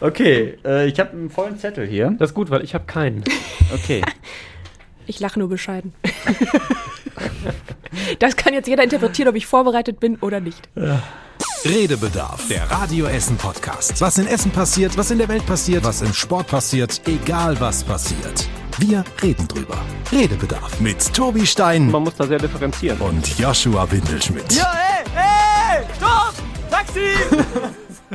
Okay, äh, ich habe einen vollen Zettel hier. Das ist gut, weil ich habe keinen. Okay. Ich lache nur bescheiden. das kann jetzt jeder interpretieren, ob ich vorbereitet bin oder nicht. Redebedarf, der Radio Essen Podcast. Was in Essen passiert, was in der Welt passiert, was im Sport passiert, egal was passiert. Wir reden drüber. Redebedarf mit Tobi Stein Man muss da sehr differenzieren. und Joshua Windelschmidt.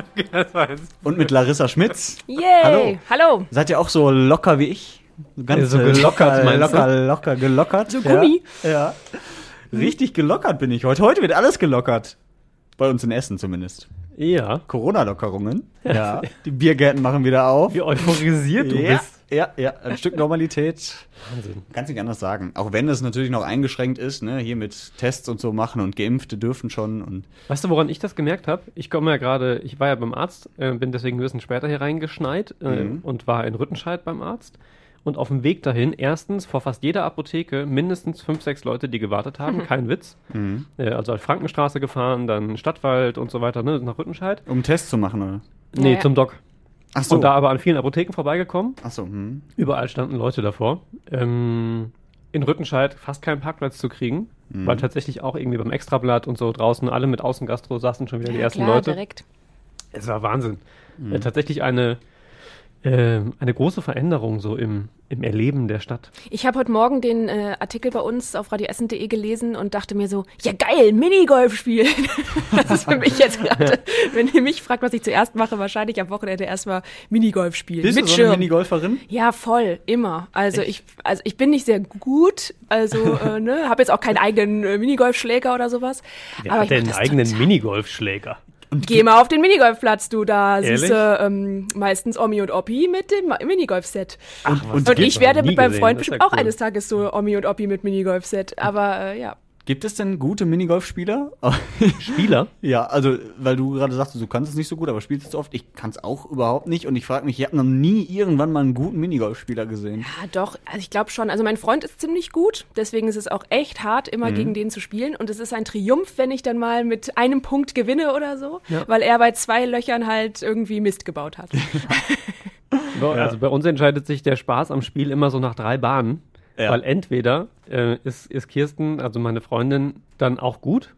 Und mit Larissa Schmitz. Yay! Hallo. Hallo. Seid ihr auch so locker wie ich? Ganz Ja, so äh, gelockert, locker, du? locker, locker, gelockert. So Gummi. Ja. ja. Richtig gelockert bin ich heute. Heute wird alles gelockert. Bei uns in Essen zumindest. Ja. Corona-Lockerungen. Ja. Die Biergärten machen wieder auf. Wie euphorisiert du ja, bist. Ja, ja, ein Stück Normalität. Wahnsinn. Kannst nicht anders sagen. Auch wenn es natürlich noch eingeschränkt ist, ne, hier mit Tests und so machen und Geimpfte dürfen schon und Weißt du, woran ich das gemerkt habe? Ich komme ja gerade, ich war ja beim Arzt, äh, bin deswegen ein bisschen später hier reingeschneit äh, Mhm. und war in Rüttenscheid beim Arzt. Und auf dem Weg dahin, erstens vor fast jeder Apotheke mindestens fünf, sechs Leute, die gewartet haben, kein Witz. Mhm. Äh, also auf Frankenstraße gefahren, dann Stadtwald und so weiter, ne, nach Rüttenscheid. um einen Test zu machen, oder? Nee, Ja. zum Doc. Ach so. Und da aber an vielen Apotheken vorbeigekommen. Ach so, hm. Überall standen Leute davor. Ähm, in Rüttenscheid fast keinen Parkplatz zu kriegen, Mhm. weil tatsächlich auch irgendwie beim Extrablatt und so draußen alle mit Außengastro saßen schon wieder die Ja, ersten klar, Leute. direkt. Es war Wahnsinn. Mhm. Äh, tatsächlich eine, äh, eine große Veränderung so im, im Erleben der Stadt. Ich habe heute Morgen den äh, Artikel bei uns auf radioessen.de gelesen und dachte mir so, ja geil, Minigolf spielen. das ist für mich jetzt gerade, wenn ihr mich fragt, was ich zuerst mache, wahrscheinlich am Wochenende erstmal Minigolf spielen. Bist mit du so eine Schirm. Minigolferin? Ja, voll, immer. Also ich, also ich bin nicht sehr gut, also äh, ne, habe jetzt auch keinen eigenen äh, Minigolfschläger oder sowas. aber ich mach das total- Minigolfschläger? Geh mal auf den Minigolfplatz, du, da Ehrlich? siehst du ähm, meistens Omi und Oppi mit dem Minigolfset. Ach, Und gibt's? ich werde mit meinem. Freund bestimmt auch cool. eines Tages so Omi und Oppi mit Minigolfset. Aber äh, ja. Gibt es denn gute Minigolfspieler? Spieler? ja, also, weil du gerade sagst, du kannst es nicht so gut, aber spielst es oft. Ich kann es auch überhaupt nicht und ich frage mich, ich habe noch nie irgendwann mal einen guten Minigolfspieler gesehen. Ja, doch, also ich glaube schon. Also mein Freund ist ziemlich gut, deswegen ist es auch echt hart, immer gegen den zu spielen. Und es ist ein Triumph, wenn ich dann mal mit einem Punkt gewinne oder so, Ja. weil er bei zwei Löchern halt irgendwie Mist gebaut hat. Also bei uns entscheidet sich der Spaß am Spiel immer so nach drei Bahnen. Ja. Weil entweder äh, ist, ist Kirsten, also meine Freundin, dann auch gut.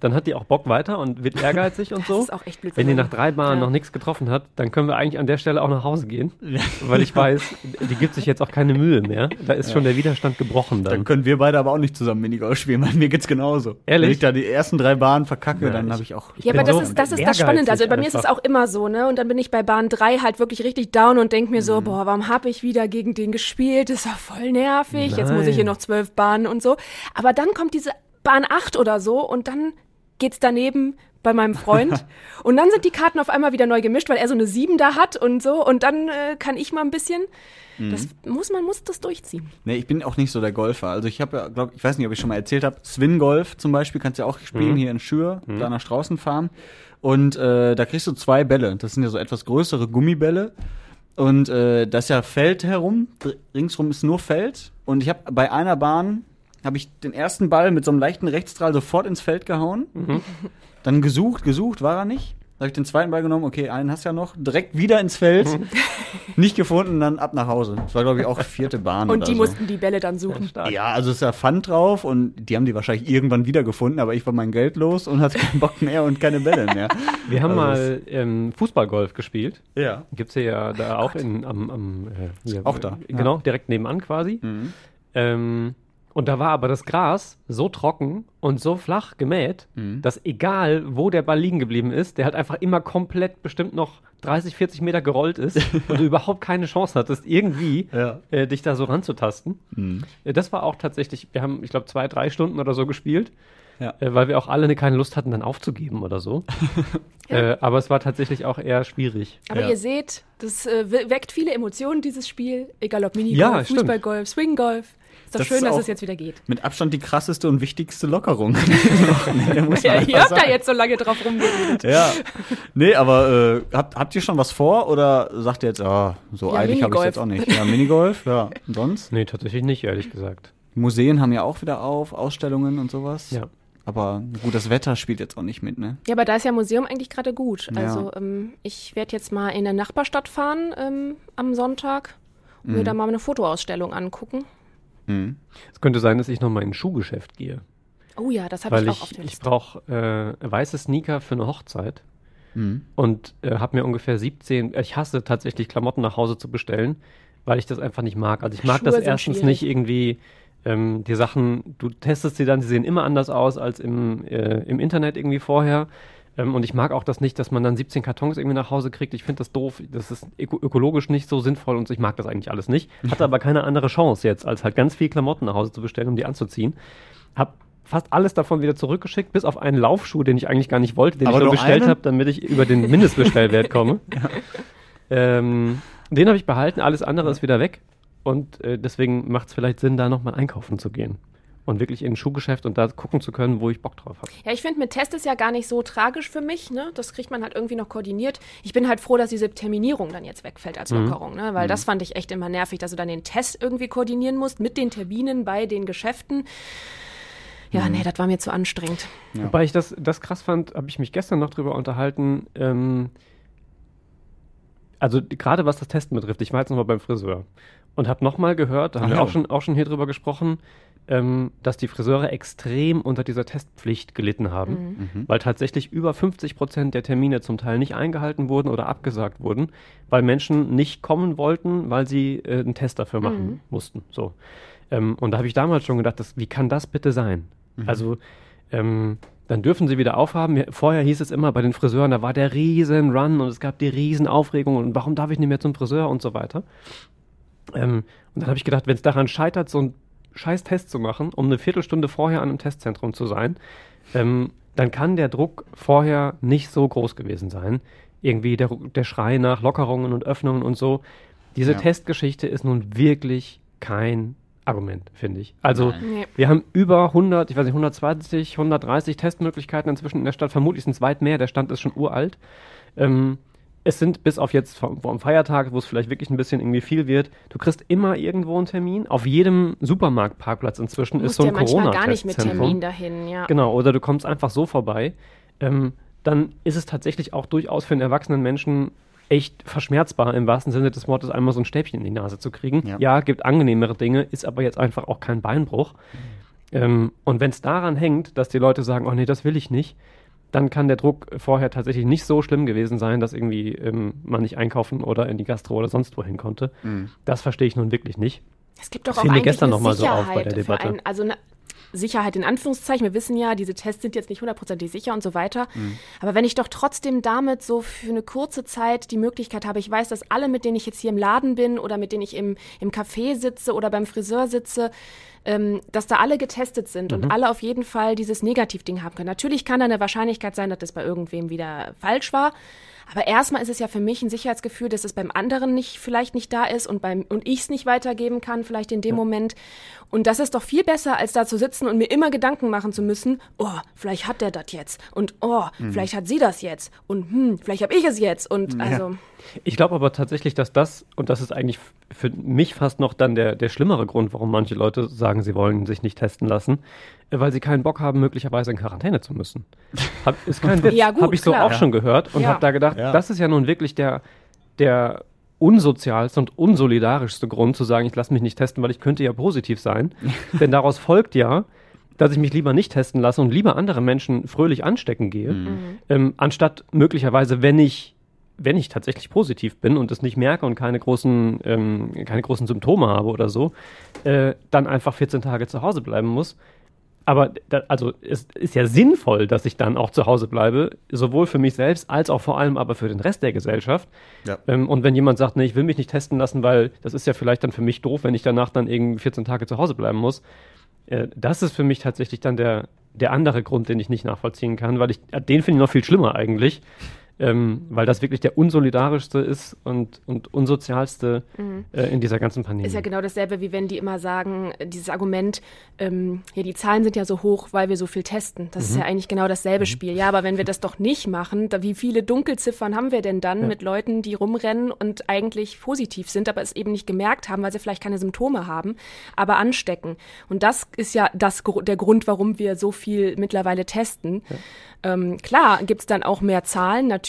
Dann hat die auch Bock weiter und wird ehrgeizig und so. Das ist auch echt blöd. Wenn die nach drei Bahnen Ja. noch nichts getroffen hat, dann können wir eigentlich an der Stelle auch nach Hause gehen. Weil ich weiß, die gibt sich jetzt auch keine Mühe mehr. Da ist schon der Widerstand gebrochen Dann dann. können wir beide aber auch nicht zusammen Minigolf spielen, weil mir geht's genauso. Ehrlich? Wenn ich da die ersten drei Bahnen verkacke, Ja, dann ich- habe ich auch. ich Ja, aber das so ist, das ist das Spannende. Also bei mir ist es auch immer so, ne? Und dann bin ich bei Bahn 3 halt wirklich richtig down und denk mir so, Mhm. boah, warum habe ich wieder gegen den gespielt? Das ist ja voll nervig. Jetzt muss ich Nein. hier noch zwölf Bahnen und so. Aber dann kommt diese Bahn 8 oder so und dann geht's daneben bei meinem Freund. und dann sind die Karten auf einmal wieder neu gemischt, weil er so eine 7 da hat und so. Und dann äh, kann ich mal ein bisschen. Das muss man muss das durchziehen. Nee, ich bin auch nicht so der Golfer. Also ich habe ja, glaube ich, weiß nicht, ob ich schon mal erzählt habe, Swin Golf zum Beispiel kannst du ja auch spielen hier in Schür, da nach Straußen fahren. Und äh, da kriegst du zwei Bälle. Das sind ja so etwas größere Gummibälle. Und äh, das ist ja Feld herum. Ringsrum ist nur Feld. Und ich habe bei einer Bahn habe ich den ersten Ball mit so einem leichten Rechtsstrahl sofort ins Feld gehauen. Dann gesucht, gesucht, war er nicht. Da habe ich den zweiten Ball genommen, okay, einen hast du ja noch, direkt wieder ins Feld, nicht gefunden, dann ab nach Hause. Das war, glaube ich, auch vierte Bahn Und oder die so. mussten die Bälle dann suchen. Ja, also ist da Pfand drauf und die haben die wahrscheinlich irgendwann wiedergefunden, aber ich war mein Geld los und hatte keinen Bock mehr und keine Bälle mehr. Wir haben Also mal ähm, Fußballgolf gespielt. Ja. Gibt's hier ja da auch in, am, am äh, hier, Auch da, äh, Genau, direkt nebenan quasi. Mhm. Ähm, und da war aber das Gras so trocken und so flach gemäht, Mhm. dass egal, wo der Ball liegen geblieben ist, der halt einfach immer komplett bestimmt noch 30, 40 Meter gerollt ist und du überhaupt keine Chance hattest, irgendwie Ja. äh, dich da so ranzutasten. Mhm. Äh, das war auch tatsächlich, wir haben, ich glaube, zwei, drei Stunden oder so gespielt. Ja. Äh, weil wir auch alle keine Lust hatten, dann aufzugeben oder so. äh, aber es war tatsächlich auch eher schwierig. Aber Ja. ihr seht, das äh, we- weckt viele Emotionen, dieses Spiel. Egal ob Minigolf, Ja. Fußballgolf, Swinggolf. Ist doch Das schön, ist dass es jetzt wieder geht. Mit Abstand die krasseste und wichtigste Lockerung. Ja, ihr habt da jetzt so lange drauf rumgeredet. Ja. Nee, aber äh, habt, habt ihr schon was vor oder sagt ihr jetzt, ah, so Ja, eilig habe ich jetzt auch nicht? Ja, Minigolf, ja. Und sonst? Nee, tatsächlich nicht, ehrlich gesagt. Museen haben ja auch wieder auf, Ausstellungen und sowas. Ja. Aber gut, das Wetter spielt jetzt auch nicht mit, ne? Ja, aber da ist ja Museum eigentlich gerade gut. Ja. Also ähm, ich werde jetzt mal in der Nachbarstadt fahren ähm, am Sonntag und mir da mal eine Fotoausstellung angucken. Mhm. Es könnte sein, dass ich nochmal in ein Schuhgeschäft gehe. Oh ja, das habe ich auch ich, auf der ich brauche äh, weiße Sneaker für eine Hochzeit. Mhm. und äh, habe mir ungefähr 17, äh, ich hasse tatsächlich Klamotten nach Hause zu bestellen, weil ich das einfach nicht mag. Also ich mag Schuhe das erstens schwierig. nicht irgendwie, ähm, die Sachen, du testest sie dann, sie sehen immer anders aus als im, äh, im Internet irgendwie vorher. Ähm, und ich mag auch das nicht, dass man dann 17 Kartons irgendwie nach Hause kriegt. Ich finde das doof. Das ist öko ökologisch nicht so sinnvoll und ich mag das eigentlich alles nicht. Hatte aber keine andere Chance jetzt, als halt ganz viel Klamotten nach Hause zu bestellen, um die anzuziehen. Hab fast alles davon wieder zurückgeschickt, bis auf einen Laufschuh, den ich eigentlich gar nicht wollte, den Aber ich nur bestellt habe, damit ich über den Mindestbestellwert komme. ähm, den habe ich behalten, alles andere ist wieder weg. Und äh, deswegen macht es vielleicht Sinn, da nochmal einkaufen zu gehen. Und wirklich in ein Schuhgeschäft und da gucken zu können, wo ich Bock drauf habe. Ja, ich finde, mit Test ist ja gar nicht so tragisch für mich. Ne? Das kriegt man halt irgendwie noch koordiniert. Ich bin halt froh, dass diese Terminierung dann jetzt wegfällt als Lockerung. Ne? Weil das fand ich echt immer nervig, dass du dann den Test irgendwie koordinieren musst mit den Terminen bei den Geschäften. Ja, nee, das war mir zu anstrengend. Ja. Wobei ich das, das krass fand, habe ich mich gestern noch drüber unterhalten. Ähm, also gerade was das Testen betrifft, ich war jetzt nochmal beim Friseur und habe nochmal gehört, da haben Ach wir auch schon, auch schon hier drüber gesprochen, ähm, dass die Friseure extrem unter dieser Testpflicht gelitten haben, weil tatsächlich über 50 Prozent der Termine zum Teil nicht eingehalten wurden oder abgesagt wurden, weil Menschen nicht kommen wollten, weil sie äh, einen Test dafür machen mussten. So. Ähm, und da habe ich damals schon gedacht, das, wie kann das bitte sein? Also ähm, dann dürfen sie wieder aufhaben. Vorher hieß es immer bei den Friseuren, da war der riesen Run und es gab die riesen Aufregung und warum darf ich nicht mehr zum Friseur und so weiter. Ähm, und dann habe ich gedacht, wenn es daran scheitert, so einen scheiß Test zu machen, um eine Viertelstunde vorher an einem Testzentrum zu sein, ähm, dann kann der Druck vorher nicht so groß gewesen sein. Irgendwie der, der Schrei nach Lockerungen und Öffnungen und so. Diese Ja. Testgeschichte ist nun wirklich kein Argument, finde ich. Also Nein. Nee. wir haben über 100, ich weiß nicht, 120, 130 Testmöglichkeiten inzwischen in der Stadt. Vermutlich sind es weit mehr. Der Stand ist schon uralt. Ähm, es sind bis auf jetzt vom, vom Feiertag, wo es vielleicht wirklich ein bisschen irgendwie viel wird, du kriegst immer irgendwo einen Termin. Auf jedem Supermarktparkplatz inzwischen ist so ein ja manchmal gar nicht mit. Termin dahin, ja. Genau, oder du kommst einfach so vorbei. Ähm, dann ist es tatsächlich auch durchaus für einen erwachsenen Menschen echt verschmerzbar, im wahrsten Sinne des Wortes einmal so ein Stäbchen in die Nase zu kriegen. Ja. Ja, gibt angenehmere Dinge, ist aber jetzt einfach auch kein Beinbruch. Ähm, und wenn es daran hängt, dass die Leute sagen, oh nee, das will ich nicht, dann kann der Druck vorher tatsächlich nicht so schlimm gewesen sein, dass irgendwie ähm, man nicht einkaufen oder in die Gastro oder sonst wohin konnte. Mhm. Das verstehe ich nun wirklich nicht. Es gibt doch Das auch eigentlich gestern eine noch mal so auf bei Sicherheit der Debatte. einen, also eine Sicherheit in Anführungszeichen. Wir wissen ja, diese Tests sind jetzt nicht hundertprozentig sicher und so weiter. Mhm. Aber wenn ich doch trotzdem damit so für eine kurze Zeit die Möglichkeit habe, ich weiß, dass alle, mit denen ich jetzt hier im Laden bin oder mit denen ich im, im Café sitze oder beim Friseur sitze, ähm, dass da alle getestet sind Mhm. und alle auf jeden Fall dieses Negativding haben können. Natürlich kann da eine Wahrscheinlichkeit sein, dass das bei irgendwem wieder falsch war. Aber erstmal ist es ja für mich ein Sicherheitsgefühl, dass es beim anderen nicht, vielleicht nicht da ist und beim, und ich es nicht weitergeben kann, vielleicht in dem Moment. Und das ist doch viel besser, als da zu sitzen und mir immer Gedanken machen zu müssen, oh, vielleicht hat der das jetzt. Und oh, vielleicht hat sie das jetzt. Und hm, vielleicht habe ich es jetzt. Und also, Ich glaube aber tatsächlich, dass das, und das ist eigentlich für mich fast noch dann der, der schlimmere Grund, warum manche Leute sagen, sie wollen sich nicht testen lassen, äh, weil sie keinen Bock haben, möglicherweise in Quarantäne zu müssen. Hab, ist kein Witz. Ja, gut, Habe ich so klar. auch schon gehört und Ja. habe da gedacht, Ja. das ist ja nun wirklich der, der unsozialste und unsolidarischste Grund zu sagen, ich lasse mich nicht testen, weil ich könnte ja positiv sein. Denn daraus folgt ja, dass ich mich lieber nicht testen lasse und lieber andere Menschen fröhlich anstecken gehe, ähm, anstatt möglicherweise, wenn ich wenn ich tatsächlich positiv bin und es nicht merke und keine großen, ähm, keine großen Symptome habe oder so, äh, dann einfach 14 Tage zu Hause bleiben muss. Aber da, also es ist ja sinnvoll, dass ich dann auch zu Hause bleibe, sowohl für mich selbst als auch vor allem aber für den Rest der Gesellschaft. Ja. Ähm, und wenn jemand sagt, nee, ich will mich nicht testen lassen, weil das ist ja vielleicht dann für mich doof, wenn ich danach dann irgendwie 14 Tage zu Hause bleiben muss, äh, das ist für mich tatsächlich dann der, der andere Grund, den ich nicht nachvollziehen kann, weil ich, äh, den finde ich noch viel schlimmer eigentlich. Ähm, weil das wirklich der unsolidarischste ist und, und unsozialste mhm. äh, in dieser ganzen Pandemie. Ist ja genau dasselbe, wie wenn die immer sagen, dieses Argument, ähm, ja, die Zahlen sind ja so hoch, weil wir so viel testen. Das mhm. ist ja eigentlich genau dasselbe mhm. Spiel. Ja, aber wenn wir das doch nicht machen, da, wie viele Dunkelziffern haben wir denn dann ja. mit Leuten, die rumrennen und eigentlich positiv sind, aber es eben nicht gemerkt haben, weil sie vielleicht keine Symptome haben, aber anstecken. Und das ist ja das, der Grund, warum wir so viel mittlerweile testen. Ja. Ähm, klar, gibt es dann auch mehr Zahlen, natürlich,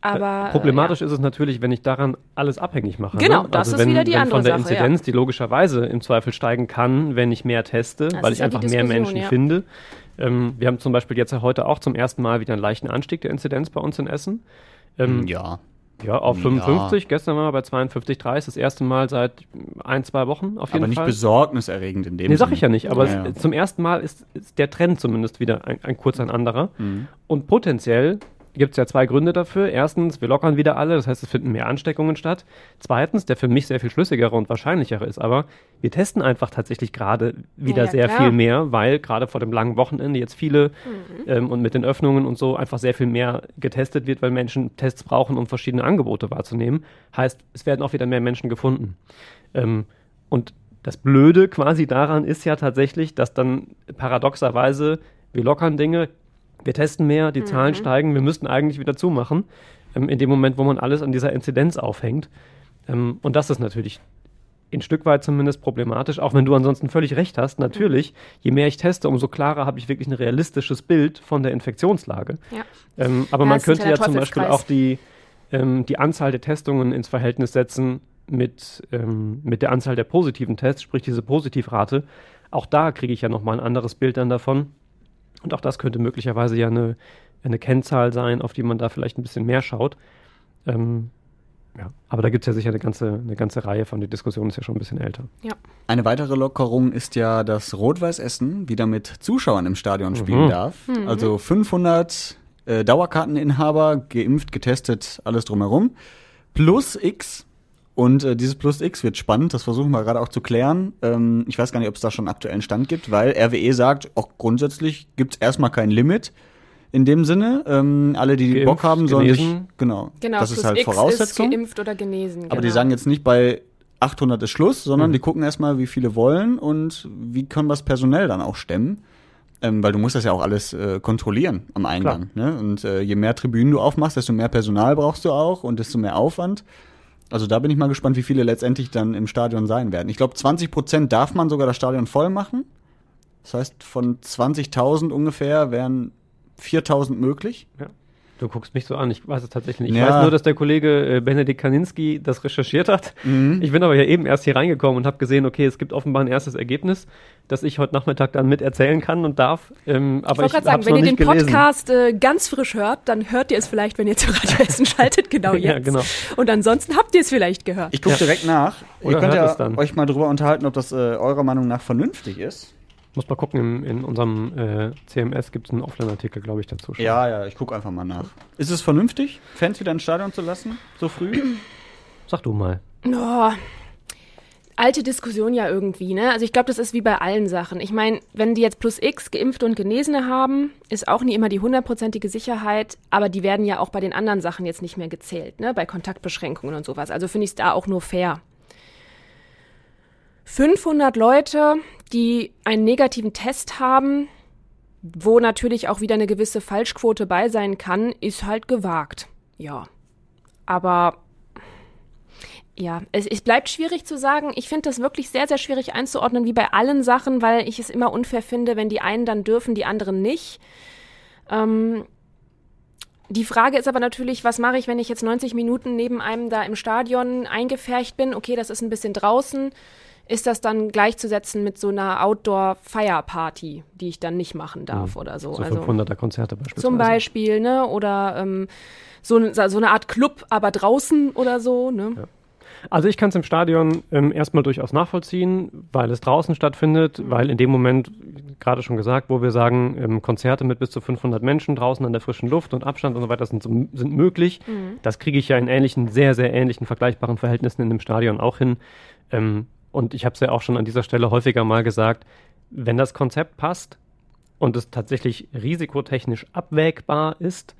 aber. Äh, problematisch ja. ist es natürlich, wenn ich daran alles abhängig mache. Genau, ne? das also ist wenn, wieder die wenn andere von der Sache, Inzidenz, ja. die logischerweise im Zweifel steigen kann, wenn ich mehr teste, das weil ich einfach mehr Menschen ja. finde. Ähm, wir haben zum Beispiel jetzt heute auch zum ersten Mal wieder einen leichten Anstieg der Inzidenz bei uns in Essen. Ähm, ja. Ja, auf 55. Ja. Gestern waren wir bei 52,3. Das erste Mal seit ein, zwei Wochen auf jeden aber Fall. Aber nicht besorgniserregend in dem Nee, sag ich ja nicht. Aber ja, ja. zum ersten Mal ist, ist, der Trend zumindest wieder ein, ein kurz ein anderer. Mhm. Und potenziell gibt es ja zwei Gründe dafür. Erstens, wir lockern wieder alle, das heißt, es finden mehr Ansteckungen statt. Zweitens, der für mich sehr viel schlüssigere und wahrscheinlichere ist aber, wir testen einfach tatsächlich gerade wieder ja, sehr klar. viel mehr, weil gerade vor dem langen Wochenende jetzt viele mhm. ähm, und mit den Öffnungen und so einfach sehr viel mehr getestet wird, weil Menschen Tests brauchen, um verschiedene Angebote wahrzunehmen. Heißt, es werden auch wieder mehr Menschen gefunden. Ähm, und das Blöde quasi daran ist ja tatsächlich, dass dann paradoxerweise wir lockern Dinge, wir testen mehr, die mhm. Zahlen steigen, wir müssten eigentlich wieder zumachen, ähm, in dem Moment, wo man alles an dieser Inzidenz aufhängt. Ähm, und das ist natürlich ein Stück weit zumindest problematisch, auch wenn du ansonsten völlig recht hast. Natürlich, je mehr ich teste, umso klarer habe ich wirklich ein realistisches Bild von der Infektionslage. Ja. Ähm, aber ja, man könnte ja zum Beispiel auch die, ähm, die Anzahl der Testungen ins Verhältnis setzen mit, ähm, mit der Anzahl der positiven Tests, sprich diese Positivrate. Auch da kriege ich ja nochmal ein anderes Bild dann davon. Und auch das könnte möglicherweise ja eine, eine Kennzahl sein, auf die man da vielleicht ein bisschen mehr schaut. Ähm, ja, aber da gibt es ja sicher eine ganze, eine ganze Reihe von. Die Diskussion ist ja schon ein bisschen älter. Ja. Eine weitere Lockerung ist ja, dass Rot-Weiß Essen wieder mit Zuschauern im Stadion spielen mhm. darf. Mhm. Also 500 äh, Dauerkarteninhaber, geimpft, getestet, alles drumherum. Plus X und äh, dieses Plus X wird spannend, das versuchen wir gerade auch zu klären. Ähm, ich weiß gar nicht, ob es da schon einen aktuellen Stand gibt, weil RWE sagt, auch grundsätzlich gibt es erstmal kein Limit. In dem Sinne, ähm, alle, die geimpft, Bock haben, sollen genesen. sich, genau, genau das ist halt X Voraussetzung. Ist geimpft oder genesen. Aber die genau. sagen jetzt nicht bei 800 ist Schluss, sondern mhm. die gucken erstmal, wie viele wollen und wie können wir es personell dann auch stemmen. Ähm, weil du musst das ja auch alles äh, kontrollieren am Eingang. Ne? Und äh, je mehr Tribünen du aufmachst, desto mehr Personal brauchst du auch und desto mehr Aufwand. Also da bin ich mal gespannt, wie viele letztendlich dann im Stadion sein werden. Ich glaube, 20 Prozent darf man sogar das Stadion voll machen. Das heißt, von 20.000 ungefähr wären 4.000 möglich. Ja. Du guckst mich so an, ich weiß es tatsächlich nicht. Ich ja. weiß nur, dass der Kollege äh, Benedikt Kaninski das recherchiert hat. Mhm. Ich bin aber ja eben erst hier reingekommen und habe gesehen, okay, es gibt offenbar ein erstes Ergebnis, das ich heute Nachmittag dann mit erzählen kann und darf. Ähm, aber ich wollte gerade sagen, wenn ihr den gelesen. Podcast äh, ganz frisch hört, dann hört ihr es vielleicht, wenn ihr zu Radio Essen schaltet, genau jetzt. ja, genau. Und ansonsten habt ihr es vielleicht gehört. Ich gucke ja. direkt nach. Oder ihr könnt ja euch mal drüber unterhalten, ob das äh, eurer Meinung nach vernünftig ist. Muss mal gucken, in, in unserem äh, CMS gibt es einen Offline-Artikel, glaube ich, dazu. Schon. Ja, ja, ich gucke einfach mal nach. Ist es vernünftig, Fans wieder ins Stadion zu lassen, so früh? Sag du mal. Oh, alte Diskussion ja irgendwie, ne? Also ich glaube, das ist wie bei allen Sachen. Ich meine, wenn die jetzt plus X Geimpfte und Genesene haben, ist auch nie immer die hundertprozentige Sicherheit, aber die werden ja auch bei den anderen Sachen jetzt nicht mehr gezählt, ne? Bei Kontaktbeschränkungen und sowas. Also finde ich es da auch nur fair. 500 Leute, die einen negativen Test haben, wo natürlich auch wieder eine gewisse Falschquote bei sein kann, ist halt gewagt. Ja. Aber ja, es, es bleibt schwierig zu sagen. Ich finde das wirklich sehr, sehr schwierig einzuordnen, wie bei allen Sachen, weil ich es immer unfair finde, wenn die einen dann dürfen, die anderen nicht. Ähm, die Frage ist aber natürlich, was mache ich, wenn ich jetzt 90 Minuten neben einem da im Stadion eingefärcht bin? Okay, das ist ein bisschen draußen ist das dann gleichzusetzen mit so einer Outdoor-Feierparty, die ich dann nicht machen darf mhm. oder so. So 500er Konzerte beispielsweise. Zum Beispiel, ne? Oder ähm, so, so eine Art Club, aber draußen oder so, ne? Ja. Also ich kann es im Stadion ähm, erstmal durchaus nachvollziehen, weil es draußen stattfindet, weil in dem Moment, gerade schon gesagt, wo wir sagen, ähm, Konzerte mit bis zu 500 Menschen draußen an der frischen Luft und Abstand und so weiter sind, sind möglich. Mhm. Das kriege ich ja in ähnlichen, sehr, sehr ähnlichen, vergleichbaren Verhältnissen in dem Stadion auch hin. Ähm, und ich habe es ja auch schon an dieser Stelle häufiger mal gesagt, wenn das Konzept passt und es tatsächlich risikotechnisch abwägbar ist,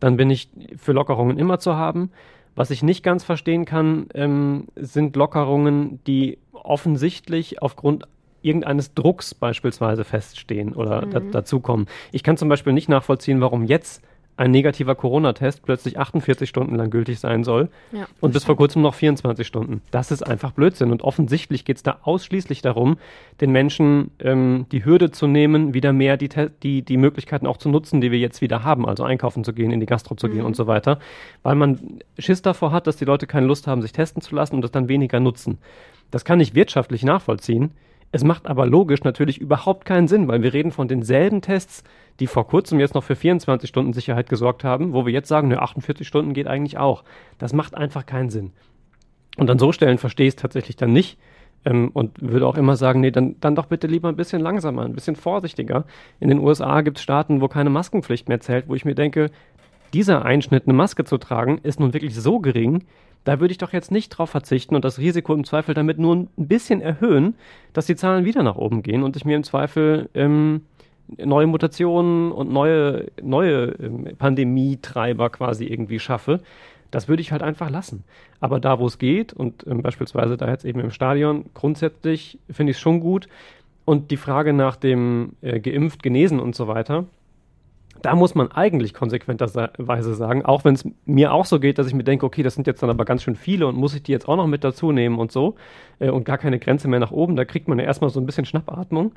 dann bin ich für Lockerungen immer zu haben. Was ich nicht ganz verstehen kann, ähm, sind Lockerungen, die offensichtlich aufgrund irgendeines Drucks beispielsweise feststehen oder mhm. da, dazukommen. Ich kann zum Beispiel nicht nachvollziehen, warum jetzt ein negativer Corona-Test plötzlich 48 Stunden lang gültig sein soll ja, und bis vor kurzem noch 24 Stunden. Das ist einfach Blödsinn. Und offensichtlich geht es da ausschließlich darum, den Menschen ähm, die Hürde zu nehmen, wieder mehr die, die, die Möglichkeiten auch zu nutzen, die wir jetzt wieder haben, also einkaufen zu gehen, in die Gastro zu mhm. gehen und so weiter, weil man Schiss davor hat, dass die Leute keine Lust haben, sich testen zu lassen und das dann weniger nutzen. Das kann ich wirtschaftlich nachvollziehen. Es macht aber logisch natürlich überhaupt keinen Sinn, weil wir reden von denselben Tests, die vor kurzem jetzt noch für 24 Stunden Sicherheit gesorgt haben, wo wir jetzt sagen, ne, 48 Stunden geht eigentlich auch. Das macht einfach keinen Sinn. Und an so Stellen verstehe ich es tatsächlich dann nicht ähm, und würde auch immer sagen, nee, dann, dann doch bitte lieber ein bisschen langsamer, ein bisschen vorsichtiger. In den USA gibt es Staaten, wo keine Maskenpflicht mehr zählt, wo ich mir denke, dieser Einschnitt, eine Maske zu tragen, ist nun wirklich so gering, da würde ich doch jetzt nicht drauf verzichten und das Risiko im Zweifel damit nur ein bisschen erhöhen, dass die Zahlen wieder nach oben gehen und ich mir im Zweifel ähm, neue Mutationen und neue, neue ähm, Pandemietreiber quasi irgendwie schaffe. Das würde ich halt einfach lassen. Aber da, wo es geht, und ähm, beispielsweise da jetzt eben im Stadion, grundsätzlich finde ich es schon gut. Und die Frage nach dem äh, geimpft, genesen und so weiter, da muss man eigentlich konsequenterweise sagen, auch wenn es mir auch so geht, dass ich mir denke, okay, das sind jetzt dann aber ganz schön viele und muss ich die jetzt auch noch mit dazu nehmen und so äh, und gar keine Grenze mehr nach oben, da kriegt man ja erstmal so ein bisschen Schnappatmung.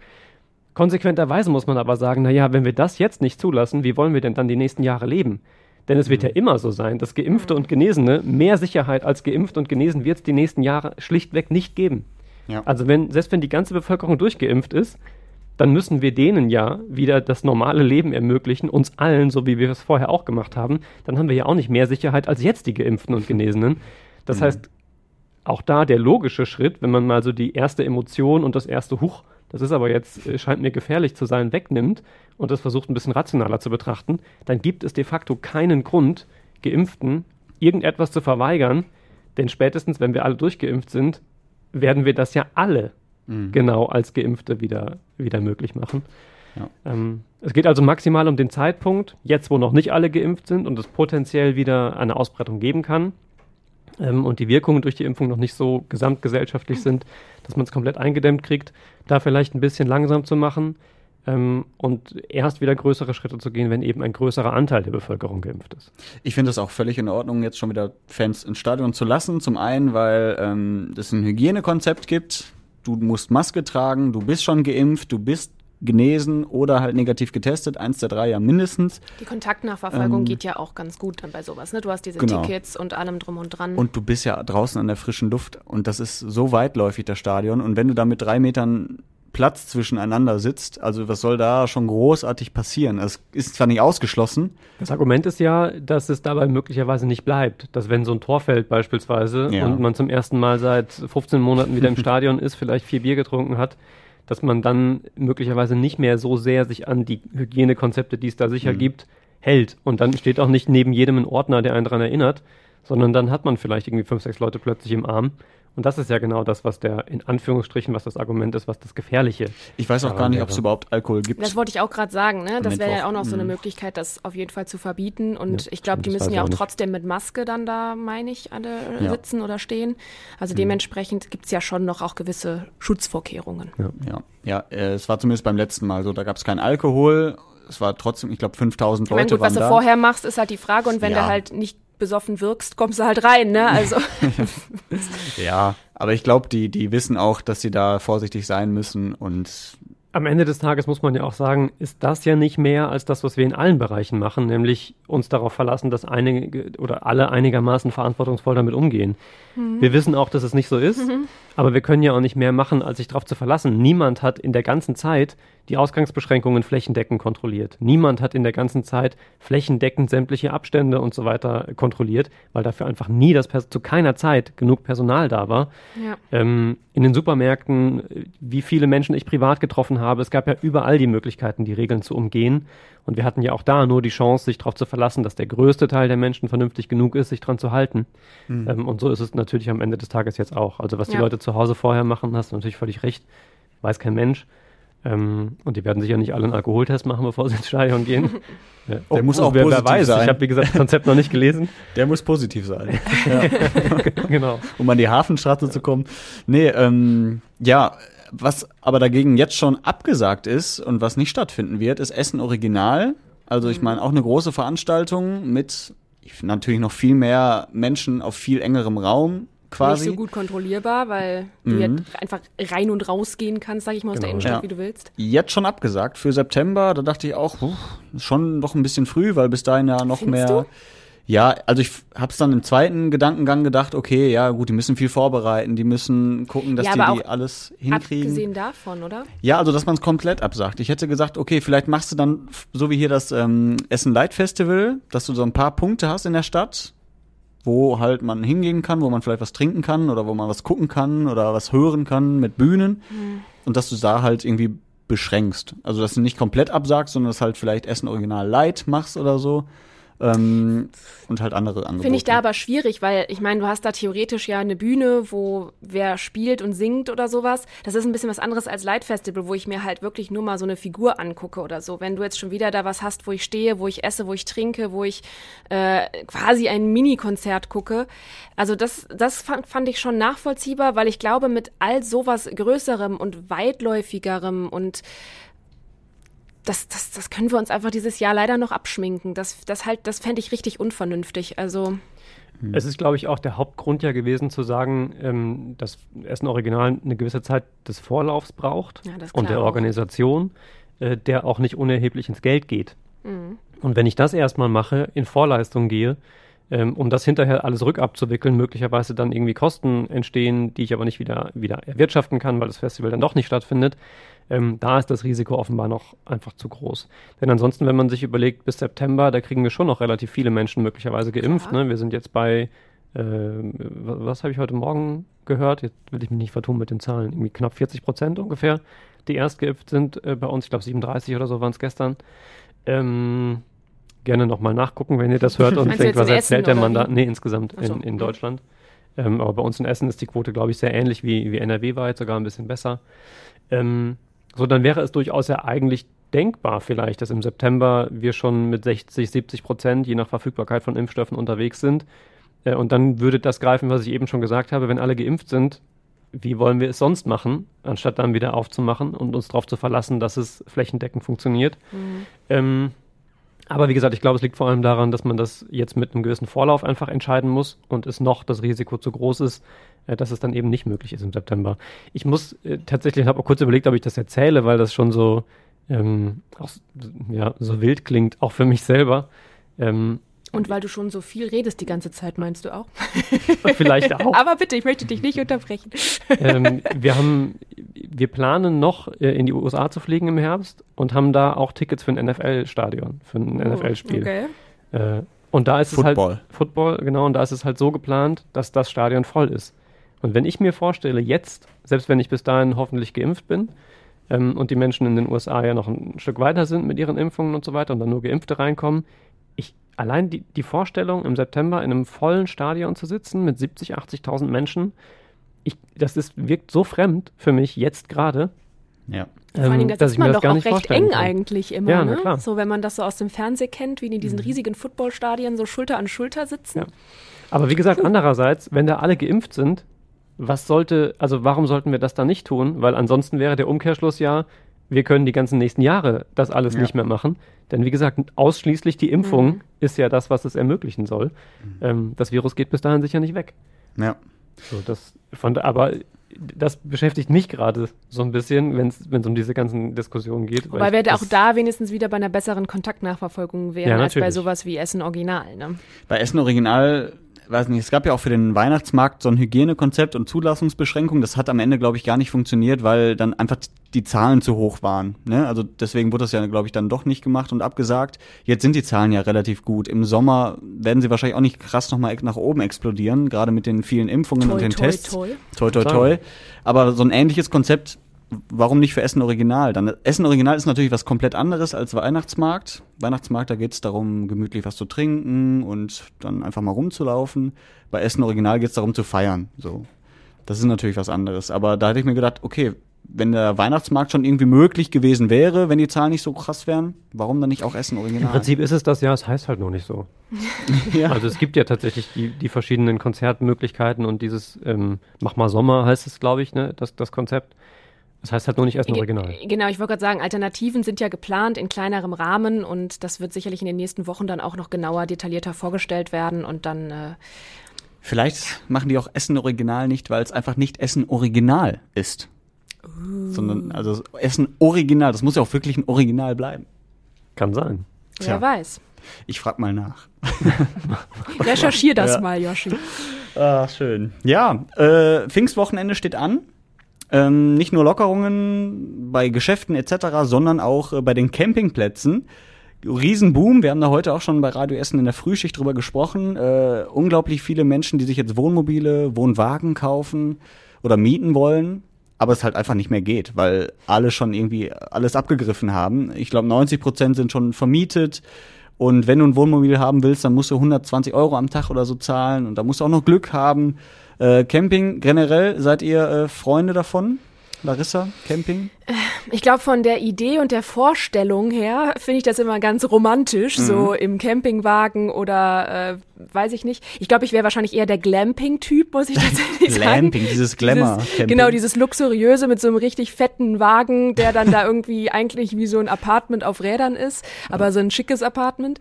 Konsequenterweise muss man aber sagen, naja, wenn wir das jetzt nicht zulassen, wie wollen wir denn dann die nächsten Jahre leben? Denn es wird mhm. ja immer so sein, dass Geimpfte und Genesene mehr Sicherheit als Geimpft und Genesen wird es die nächsten Jahre schlichtweg nicht geben. Ja. Also wenn, selbst wenn die ganze Bevölkerung durchgeimpft ist, dann müssen wir denen ja wieder das normale Leben ermöglichen, uns allen, so wie wir es vorher auch gemacht haben. Dann haben wir ja auch nicht mehr Sicherheit als jetzt die Geimpften und Genesenen. Das mhm. heißt, auch da der logische Schritt, wenn man mal so die erste Emotion und das erste Huch, das ist aber jetzt, äh, scheint mir gefährlich zu sein, wegnimmt und das versucht ein bisschen rationaler zu betrachten, dann gibt es de facto keinen Grund, Geimpften irgendetwas zu verweigern, denn spätestens, wenn wir alle durchgeimpft sind, werden wir das ja alle mhm. genau als Geimpfte wieder, wieder möglich machen. Ja. Ähm, es geht also maximal um den Zeitpunkt, jetzt wo noch nicht alle geimpft sind und es potenziell wieder eine Ausbreitung geben kann ähm, und die Wirkungen durch die Impfung noch nicht so gesamtgesellschaftlich sind, dass man es komplett eingedämmt kriegt, da vielleicht ein bisschen langsam zu machen ähm, und erst wieder größere Schritte zu gehen, wenn eben ein größerer Anteil der Bevölkerung geimpft ist. Ich finde es auch völlig in Ordnung, jetzt schon wieder Fans ins Stadion zu lassen. Zum einen, weil ähm, es ein Hygienekonzept gibt, du musst Maske tragen, du bist schon geimpft, du bist genesen oder halt negativ getestet, eins der drei ja mindestens. Die Kontaktnachverfolgung ähm, geht ja auch ganz gut dann bei sowas, ne? Du hast diese genau. Tickets und allem drum und dran. Und du bist ja draußen an der frischen Luft und das ist so weitläufig, das Stadion. Und wenn du da mit drei Metern Platz zwischeneinander sitzt. Also was soll da schon großartig passieren? Es ist zwar nicht ausgeschlossen. Das Argument ist ja, dass es dabei möglicherweise nicht bleibt. Dass wenn so ein Tor fällt beispielsweise ja. und man zum ersten Mal seit 15 Monaten wieder im Stadion ist, vielleicht vier Bier getrunken hat, dass man dann möglicherweise nicht mehr so sehr sich an die Hygienekonzepte, die es da sicher mhm. gibt, hält. Und dann steht auch nicht neben jedem ein Ordner, der einen daran erinnert, sondern dann hat man vielleicht irgendwie fünf, sechs Leute plötzlich im Arm und das ist ja genau das, was der, in Anführungsstrichen, was das Argument ist, was das Gefährliche Ich weiß auch gar nicht, ob es überhaupt Alkohol gibt. Das wollte ich auch gerade sagen, ne? Das wäre ja auch noch so eine mhm. Möglichkeit, das auf jeden Fall zu verbieten. Und ja, ich glaube, die müssen ja auch, auch trotzdem mit Maske dann da, meine ich, alle ja. sitzen oder stehen. Also mhm. dementsprechend gibt es ja schon noch auch gewisse Schutzvorkehrungen. Ja, ja. ja äh, es war zumindest beim letzten Mal so, da gab es keinen Alkohol. Es war trotzdem, ich glaube, 5000 Leute. Ich meine, gut, was du vorher machst, ist halt die Frage. Und wenn ja. du halt nicht besoffen wirkst, kommst du halt rein, ne? Also. ja, aber ich glaube, die, die wissen auch, dass sie da vorsichtig sein müssen und am Ende des Tages muss man ja auch sagen, ist das ja nicht mehr als das, was wir in allen Bereichen machen, nämlich uns darauf verlassen, dass einige oder alle einigermaßen verantwortungsvoll damit umgehen. Mhm. Wir wissen auch, dass es nicht so ist, mhm. aber wir können ja auch nicht mehr machen, als sich darauf zu verlassen. Niemand hat in der ganzen Zeit die Ausgangsbeschränkungen flächendeckend kontrolliert. Niemand hat in der ganzen Zeit flächendeckend sämtliche Abstände und so weiter kontrolliert, weil dafür einfach nie das zu keiner Zeit genug Personal da war. Ja. Ähm, in den Supermärkten, wie viele Menschen ich privat getroffen habe, es gab ja überall die Möglichkeiten, die Regeln zu umgehen. Und wir hatten ja auch da nur die Chance, sich darauf zu verlassen, dass der größte Teil der Menschen vernünftig genug ist, sich dran zu halten. Mhm. Ähm, und so ist es natürlich am Ende des Tages jetzt auch. Also was ja. die Leute zu Hause vorher machen, hast du natürlich völlig recht, weiß kein Mensch. Ähm, und die werden sicher nicht alle einen Alkoholtest machen, bevor sie ins Stadion gehen. Der oh, muss auch wer, positiv wer weiß, sein. ich habe wie gesagt das Konzept noch nicht gelesen. Der muss positiv sein. genau. Um an die Hafenstraße zu kommen. Nee, ähm, ja, was aber dagegen jetzt schon abgesagt ist und was nicht stattfinden wird, ist Essen Original. Also ich meine auch eine große Veranstaltung mit natürlich noch viel mehr Menschen auf viel engerem Raum quasi. Nicht so gut kontrollierbar, weil du Mhm. ja einfach rein und rausgehen kannst, sag ich mal, aus der Genau, Innenstadt, ja. wie du willst. Jetzt schon abgesagt für September. Da dachte ich auch, puh, schon noch ein bisschen früh, weil bis dahin ja noch Findest mehr. du? Ja, also ich habe es dann im zweiten Gedankengang gedacht, okay, ja gut, die müssen viel vorbereiten, die müssen gucken, dass Ja, die aber die alles hinkriegen. Abgesehen davon, oder? Ja, also dass man es komplett absagt. Ich hätte gesagt, okay, vielleicht machst du dann so wie hier das ähm, Essen Light Festival, dass du so ein paar Punkte hast in der Stadt, wo halt man hingehen kann, wo man vielleicht was trinken kann oder wo man was gucken kann oder was hören kann mit Bühnen und dass du da halt irgendwie beschränkst. Also dass du nicht komplett absagst, sondern dass halt vielleicht Essen Original Light machst oder so. Ähm, und halt andere Angebote. Finde ich da aber schwierig, weil ich meine, du hast da theoretisch ja eine Bühne, wo wer spielt und singt oder sowas. Das ist ein bisschen was anderes als Light Festival, wo ich mir halt wirklich nur mal so eine Figur angucke oder so. Wenn du jetzt schon wieder da was hast, wo ich stehe, wo ich esse, wo ich trinke, wo ich äh, quasi ein Mini-Konzert gucke. Also das, das fand, fand ich schon nachvollziehbar, weil ich glaube, mit all sowas Größerem und weitläufigerem und das, das, das können wir uns einfach dieses Jahr leider noch abschminken. Das, das halt, das fände ich richtig unvernünftig. Also Es ist, glaube ich, auch der Hauptgrund ja gewesen zu sagen, ähm, dass Essen Original eine gewisse Zeit des Vorlaufs braucht Ja, und der auch. Organisation, äh, der auch nicht unerheblich ins Geld geht. Mhm. Und wenn ich das erstmal mache, in Vorleistung gehe, ähm, um das hinterher alles rückabzuwickeln, möglicherweise dann irgendwie Kosten entstehen, die ich aber nicht wieder, wieder erwirtschaften kann, weil das Festival dann doch nicht stattfindet, ähm, da ist das Risiko offenbar noch einfach zu groß. Denn ansonsten, wenn man sich überlegt, bis September, da kriegen wir schon noch relativ viele Menschen möglicherweise geimpft. Ne? Wir sind jetzt bei, äh, wa- was habe ich heute Morgen gehört? Jetzt will ich mich nicht vertun mit den Zahlen. Irgendwie knapp 40 Prozent ungefähr, die erst geimpft sind äh, bei uns. Ich glaube 37 oder so waren es gestern. Ähm, gerne nochmal nachgucken, wenn ihr das hört und denkt, was erzählt der Mann da? Nee, insgesamt so, in, in mhm. Deutschland. Ähm, aber bei uns in Essen ist die Quote, glaube ich, sehr ähnlich wie, wie NRW weit, sogar ein bisschen besser. Ähm, so, dann wäre es durchaus ja eigentlich denkbar vielleicht, dass im September wir schon mit 60, 70 Prozent, je nach Verfügbarkeit von Impfstoffen unterwegs sind. Äh, und dann würde das greifen, was ich eben schon gesagt habe, wenn alle geimpft sind, wie wollen wir es sonst machen, anstatt dann wieder aufzumachen und uns darauf zu verlassen, dass es flächendeckend funktioniert. Ähm, aber wie gesagt, ich glaube, es liegt vor allem daran, dass man das jetzt mit einem gewissen Vorlauf einfach entscheiden muss und es noch das Risiko zu groß ist, äh, dass es dann eben nicht möglich ist im September. Ich muss äh, tatsächlich, ich habe auch kurz überlegt, ob ich das erzähle, weil das schon so, ähm, auch, ja, so wild klingt, auch für mich selber. Ähm, Und weil du schon so viel redest die ganze Zeit, meinst du auch? vielleicht auch. Aber bitte, ich möchte dich nicht unterbrechen. ähm, wir haben, wir planen noch äh, in die USA zu fliegen im Herbst und haben da auch Tickets für ein NFL-Stadion, für ein NFL-Spiel. Okay. Äh, und da ist es Football. halt Football, genau, und da ist es halt so geplant, dass das Stadion voll ist. Und wenn ich mir vorstelle, jetzt, selbst wenn ich bis dahin hoffentlich geimpft bin, ähm, und die Menschen in den USA ja noch ein Stück weiter sind mit ihren Impfungen und so weiter und dann nur Geimpfte reinkommen, allein die, die Vorstellung, im September in einem vollen Stadion zu sitzen mit 70, 80.000 Menschen, ich, das ist, wirkt so fremd für mich jetzt gerade, Ja. Vor Dingen, ähm, das ist man doch auch recht eng kann. eigentlich immer, Ja, na ne? klar. So, wenn man das so aus dem Fernsehen kennt, wie die in diesen riesigen Footballstadien so Schulter an Schulter sitzen. Ja. Aber wie gesagt, andererseits, wenn da alle geimpft sind, was sollte, also warum sollten wir das dann nicht tun? Weil ansonsten wäre der Umkehrschluss ja, wir können die ganzen nächsten Jahre das alles Ja. nicht mehr machen. Denn wie gesagt, ausschließlich die Impfung Mhm. ist ja das, was es ermöglichen soll. Ähm, das Virus geht bis dahin sicher nicht weg. Ja. So, das von, da- aber das beschäftigt mich gerade so ein bisschen, wenn es um diese ganzen Diskussionen geht. Wobei wir da auch da wenigstens wieder bei einer besseren Kontaktnachverfolgung wären, Ja, als bei sowas wie Essen Original. Ne? Bei Essen Original, weiß nicht, es gab ja auch für den Weihnachtsmarkt so ein Hygienekonzept und Zulassungsbeschränkung. Das hat am Ende, glaube ich, gar nicht funktioniert, weil dann einfach die Zahlen zu hoch waren. Ne? Also deswegen wurde das ja, glaube ich, dann doch nicht gemacht und abgesagt. Jetzt sind die Zahlen ja relativ gut. Im Sommer werden sie wahrscheinlich auch nicht krass nochmal nach oben explodieren, gerade mit den vielen Impfungen und Toi, den toi, Tests. toi. Toi, toi, toi. Aber so ein ähnliches Konzept, warum nicht für Essen Original? Dann Essen Original ist natürlich was komplett anderes als Weihnachtsmarkt. Weihnachtsmarkt, da geht es darum, gemütlich was zu trinken und dann einfach mal rumzulaufen. Bei Essen Original geht es darum zu feiern. So. Das ist natürlich was anderes. Aber da hätte ich mir gedacht, okay, wenn der Weihnachtsmarkt schon irgendwie möglich gewesen wäre, wenn die Zahlen nicht so krass wären, warum dann nicht auch Essen original? Im Prinzip ist es das ja, es heißt halt nur nicht so. ja. Also es gibt ja tatsächlich die, die verschiedenen Konzertmöglichkeiten und dieses ähm, Mach mal Sommer heißt es, glaube ich, ne, das, das Konzept. Das heißt halt nur nicht Essen Ge- original. Genau, ich wollte gerade sagen, Alternativen sind ja geplant in kleinerem Rahmen und das wird sicherlich in den nächsten Wochen dann auch noch genauer, detaillierter vorgestellt werden und dann äh, Vielleicht machen die auch Essen original nicht, weil es einfach nicht Essen original ist. Sondern, also Essen original, das muss ja auch wirklich ein Original bleiben. Kann sein. Tja. wer weiß. Ich frag mal nach. Recherchier das Ja. mal, Yoshi. Ah, schön. Ja, äh, Pfingstwochenende steht an. Ähm, nicht nur Lockerungen bei Geschäften etc., sondern auch äh, bei den Campingplätzen. Riesenboom. Wir haben da heute auch schon bei Radio Essen in der Frühschicht drüber gesprochen. Äh, unglaublich viele Menschen, die sich jetzt Wohnmobile, Wohnwagen kaufen oder mieten wollen. Aber es halt einfach nicht mehr geht, weil alle schon irgendwie alles abgegriffen haben. Ich glaube, 90 Prozent sind schon vermietet. Und wenn du ein Wohnmobil haben willst, dann musst du 120 Euro am Tag oder so zahlen. Und da musst du auch noch Glück haben. Äh, Camping generell, seid ihr äh, Freunde davon? Larissa, Camping? Ich glaube, von der Idee und der Vorstellung her finde ich das immer ganz romantisch, so im Campingwagen oder äh, weiß ich nicht. Ich glaube, ich wäre wahrscheinlich eher der Glamping-Typ, muss ich tatsächlich sagen. Glamping, dieses Glamour. Dieses, genau, dieses luxuriöse mit so einem richtig fetten Wagen, der dann da irgendwie eigentlich wie so ein Apartment auf Rädern ist, aber so ein schickes Apartment.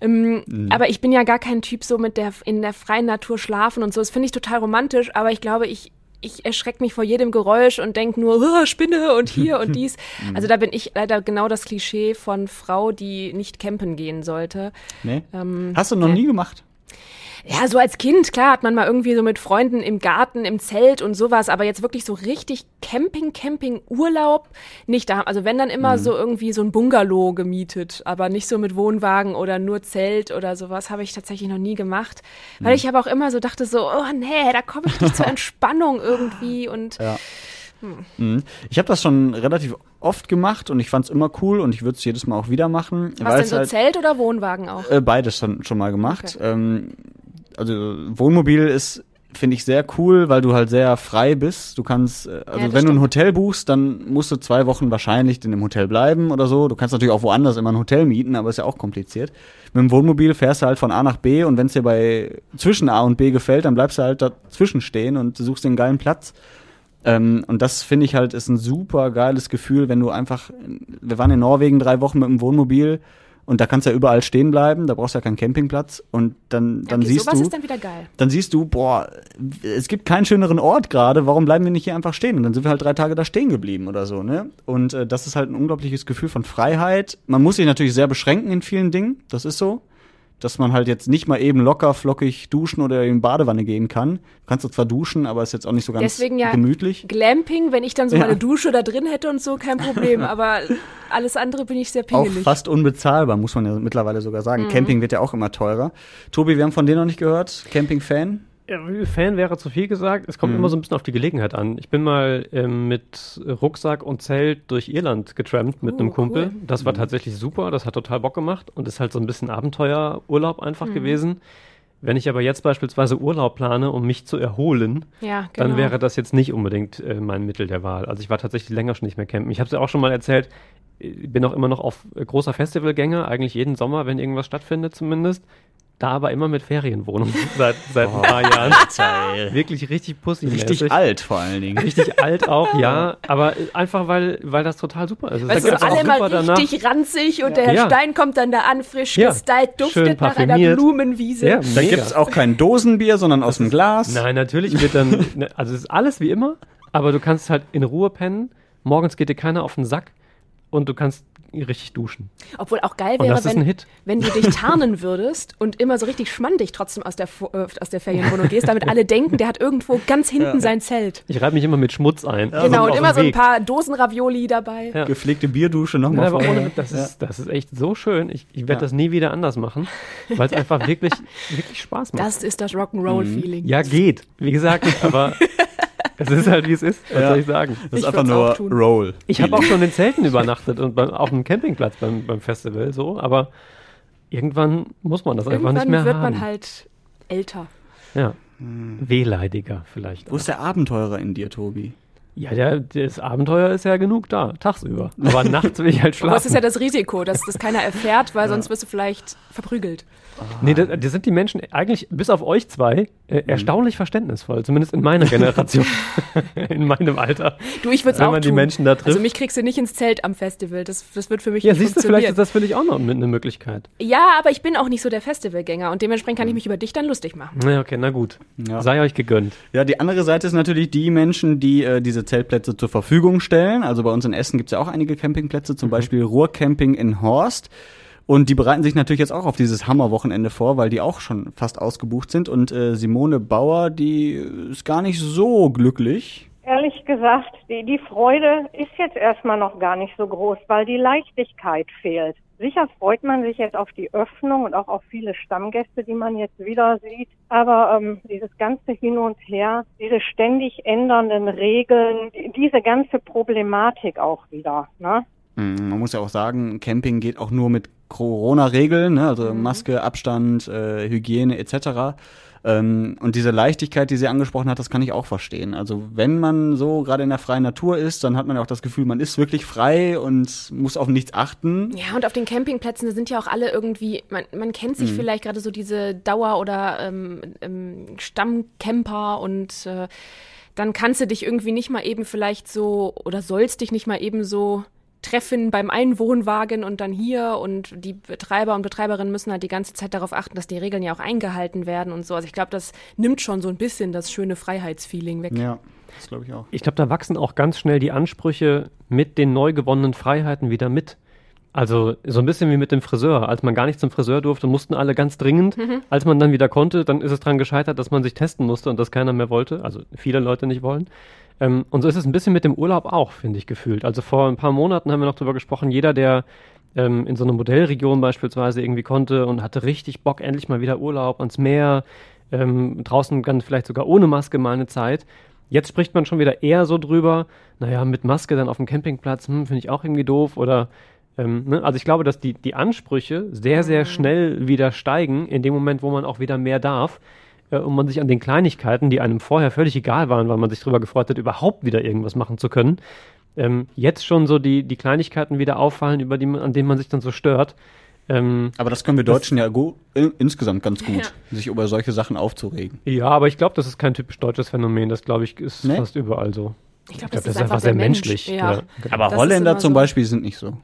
Ähm, Aber ich bin ja gar kein Typ so mit der in der freien Natur schlafen und so. Das finde ich total romantisch, aber ich glaube, ich ich erschrecke mich vor jedem Geräusch und denke nur, "Ah, Spinne und hier und dies. Also da bin ich leider genau das Klischee von Frau, die nicht campen gehen sollte. Nee? Ähm, Hast du noch nee. nie gemacht? Ja, so als Kind, klar, hat man mal irgendwie so mit Freunden im Garten, im Zelt und sowas, aber jetzt wirklich so richtig Camping, Camping, Urlaub nicht da. Also wenn dann immer so irgendwie so ein Bungalow gemietet, aber nicht so mit Wohnwagen oder nur Zelt oder sowas, habe ich tatsächlich noch nie gemacht. Weil ich aber auch immer so dachte so, oh nee, da komme ich nicht zur Entspannung irgendwie und Ja. Mhm. Ich habe das schon relativ oft gemacht und ich fand es immer cool und ich würde es jedes Mal auch wieder machen. was denn so halt, Zelt oder Wohnwagen auch? Äh, beides schon, schon mal gemacht. Okay. Ähm, also Wohnmobil ist, finde ich, sehr cool, weil du halt sehr frei bist. Du kannst, äh, also das wenn du ein stimmt. Hotel buchst, dann musst du zwei Wochen wahrscheinlich in dem Hotel bleiben oder so. Du kannst natürlich auch woanders immer ein Hotel mieten, aber ist ja auch kompliziert. Mit dem Wohnmobil fährst du halt von A nach B und wenn es dir bei zwischen A und B gefällt, dann bleibst du halt dazwischen stehen und suchst den geilen Platz. Ähm, und das finde ich halt ist ein super geiles Gefühl, wenn du einfach, wir waren in Norwegen drei Wochen mit dem Wohnmobil und da kannst du ja überall stehen bleiben, da brauchst du ja keinen Campingplatz und dann, dann okay, siehst sowas du, ist dann wieder geil. dann siehst du, boah, es gibt keinen schöneren Ort gerade, warum bleiben wir nicht hier einfach stehen? Und dann sind wir halt drei Tage da stehen geblieben oder so, ne? Und äh, das ist halt ein unglaubliches Gefühl von Freiheit. Man muss sich natürlich sehr beschränken in vielen Dingen, das ist so. Dass man halt jetzt nicht mal eben locker, flockig duschen oder in die Badewanne gehen kann. Du kannst zwar duschen, aber ist jetzt auch nicht so ganz Deswegen ja gemütlich. Glamping, wenn ich dann so Ja. meine Dusche da drin hätte und so, kein Problem. Aber alles andere bin ich sehr Auch pingelig. fast unbezahlbar, muss man ja mittlerweile sogar Mhm. sagen. Camping wird ja auch immer teurer. Tobi, wir haben von dir noch nicht gehört. Camping-Fan? Fan wäre zu viel gesagt. Es Mhm. kommt immer so ein bisschen auf die Gelegenheit an. Ich bin mal ähm, mit Rucksack und Zelt durch Irland getrampt mit Oh, einem Kumpel. cool. Das war tatsächlich super. Das hat total Bock gemacht und ist halt so ein bisschen Abenteuerurlaub einfach Mhm. gewesen. Wenn ich aber jetzt beispielsweise Urlaub plane, um mich zu erholen, Ja, genau. dann wäre das jetzt nicht unbedingt äh, mein Mittel der Wahl. Also ich war tatsächlich länger schon nicht mehr campen. Ich habe es ja auch schon mal erzählt, ich bin auch immer noch auf äh, großer Festivalgänger, eigentlich jeden Sommer, wenn irgendwas stattfindet zumindest. Da aber immer mit Ferienwohnung seit, seit ein paar Jahren. Wirklich richtig pussymäßig. Richtig alt vor allen Dingen. Richtig alt auch, ja. Aber einfach, weil, weil das total super ist. Weißt Da du, alle mal danach- richtig ranzig und der Herr Ja. Stein kommt dann da an, frisch Ja. gestylt, Schön duftet nach einer. Blumenwiese. Ja, Da mega. gibt's auch kein Dosenbier, sondern aus dem Glas. Nein, natürlich wird dann, ne, also es ist alles wie immer, aber du kannst halt in Ruhe pennen, morgens geht dir keiner auf den Sack und du kannst richtig duschen. Obwohl auch geil wäre, wenn, Hit. wenn du dich tarnen würdest und immer so richtig schmandig trotzdem aus der, äh, aus der Ferienwohnung gehst, damit alle denken, der hat irgendwo ganz hinten sein Zelt. Ich reibe mich immer mit Schmutz ein. genau, auf und immer so ein Weg. paar Dosenravioli dabei. Ja. Gepflegte Bierdusche Ja, nochmal vorher. ohne, das, ist, das ist echt so schön. Ich, ich werde Ja. das nie wieder anders machen, weil es einfach wirklich, wirklich Spaß macht. Das ist das Rock'n'Roll-Feeling. ja, geht. Wie gesagt, aber es ist halt, wie es ist. Was Ja. soll ich sagen? Das ist Ich einfach nur auch. Roll. Ich habe auch schon in Zelten übernachtet und beim, auf dem Campingplatz beim, beim Festival so, aber irgendwann muss man das einfach nicht Irgendwann mehr wird haben. man halt älter. ja. Wehleidiger vielleicht. Wo ist der Abenteurer in dir, Tobi? Ja, der, das Abenteuer ist ja genug da, tagsüber. Aber nachts will ich halt schlafen. Aber es ist ja das Risiko, dass das keiner erfährt, weil sonst wirst du vielleicht verprügelt. Nee, das, das sind die Menschen eigentlich, bis auf euch zwei, äh, erstaunlich verständnisvoll. Zumindest in meiner Generation. in meinem Alter. Du, ich würde es auch man die tun. Menschen da trifft. Also mich kriegst du nicht ins Zelt am Festival. Das, das wird für mich Ja, nicht siehst du, vielleicht ist das für dich auch noch eine Möglichkeit. ja, aber ich bin auch nicht so der Festivalgänger und dementsprechend kann ich mich über dich dann lustig machen. Na, okay, na gut. Ja. Sei euch gegönnt. Ja, die andere Seite ist natürlich die Menschen, die äh, diese Zeltplätze zur Verfügung stellen. Also bei uns in Essen gibt's ja auch einige Campingplätze, zum Beispiel Ruhrcamping in Horst. Und die bereiten sich natürlich jetzt auch auf dieses Hammerwochenende vor, weil die auch schon fast ausgebucht sind. Und äh, Simone Bauer, die ist gar nicht so glücklich. Ehrlich gesagt, die, die Freude ist jetzt erstmal noch gar nicht so groß, weil die Leichtigkeit fehlt. Sicher freut man sich jetzt auf die Öffnung und auch auf viele Stammgäste, die man jetzt wieder sieht. Aber ähm, dieses ganze Hin und Her, diese ständig ändernden Regeln, die, diese ganze Problematik auch wieder. Ne? Mm, Man muss ja auch sagen, Camping geht auch nur mit Corona-Regeln, ne? also Maske, Abstand, äh, Hygiene etc. Ähm, und diese Leichtigkeit, die sie angesprochen hat, das kann ich auch verstehen. Also wenn man so gerade in der freien Natur ist, dann hat man ja auch das Gefühl, man ist wirklich frei und muss auf nichts achten. Ja, und auf den Campingplätzen, da sind ja auch alle irgendwie, man, man kennt Mhm. sich vielleicht gerade so diese Dauer- oder ähm, ähm, Stammcamper und äh, dann kannst du dich irgendwie nicht mal eben vielleicht so oder sollst dich nicht mal eben so treffen beim einen Wohnwagen und dann hier und die Betreiber und Betreiberinnen müssen halt die ganze Zeit darauf achten, dass die Regeln ja auch eingehalten werden und so. Also ich glaube, das nimmt schon so ein bisschen das schöne Freiheitsfeeling weg. Ja, das glaube ich auch. Ich glaube, da wachsen auch ganz schnell die Ansprüche mit den neu gewonnenen Freiheiten wieder mit. Also so ein bisschen wie mit dem Friseur. Als man gar nicht zum Friseur durfte, mussten alle ganz dringend. Als man dann wieder konnte, dann ist es dran gescheitert, dass man sich testen musste und das keiner mehr wollte. Also viele Leute nicht wollen. Ähm, und so ist es ein bisschen mit dem Urlaub auch, finde ich, gefühlt. Also vor ein paar Monaten haben wir noch drüber gesprochen, jeder, der ähm, in so einer Modellregion beispielsweise irgendwie konnte und hatte richtig Bock, endlich mal wieder Urlaub ans Meer, ähm, draußen ganz vielleicht sogar ohne Maske mal eine Zeit. Jetzt spricht man schon wieder eher so drüber, naja, mit Maske dann auf dem Campingplatz, hm, finde ich auch irgendwie doof oder ähm, ne? Also ich glaube, dass die, die Ansprüche sehr, sehr schnell wieder steigen, in dem Moment, wo man auch wieder mehr darf äh, und man sich an den Kleinigkeiten, die einem vorher völlig egal waren, weil man sich darüber gefreut hat, überhaupt wieder irgendwas machen zu können, ähm, jetzt schon so die, die Kleinigkeiten wieder auffallen, über die man, an denen man sich dann so stört. Ähm, Aber das können wir Deutschen ja go in, insgesamt ganz gut, sich über solche Sachen aufzuregen. ja, aber ich glaube, das ist kein typisch deutsches Phänomen. Das, glaube ich, ist Nee? fast überall so. Ich glaube, glaub, das, ist einfach sehr Mensch. menschlich. Ja. Ja. Aber Das Holländer zum so. Beispiel sind nicht so.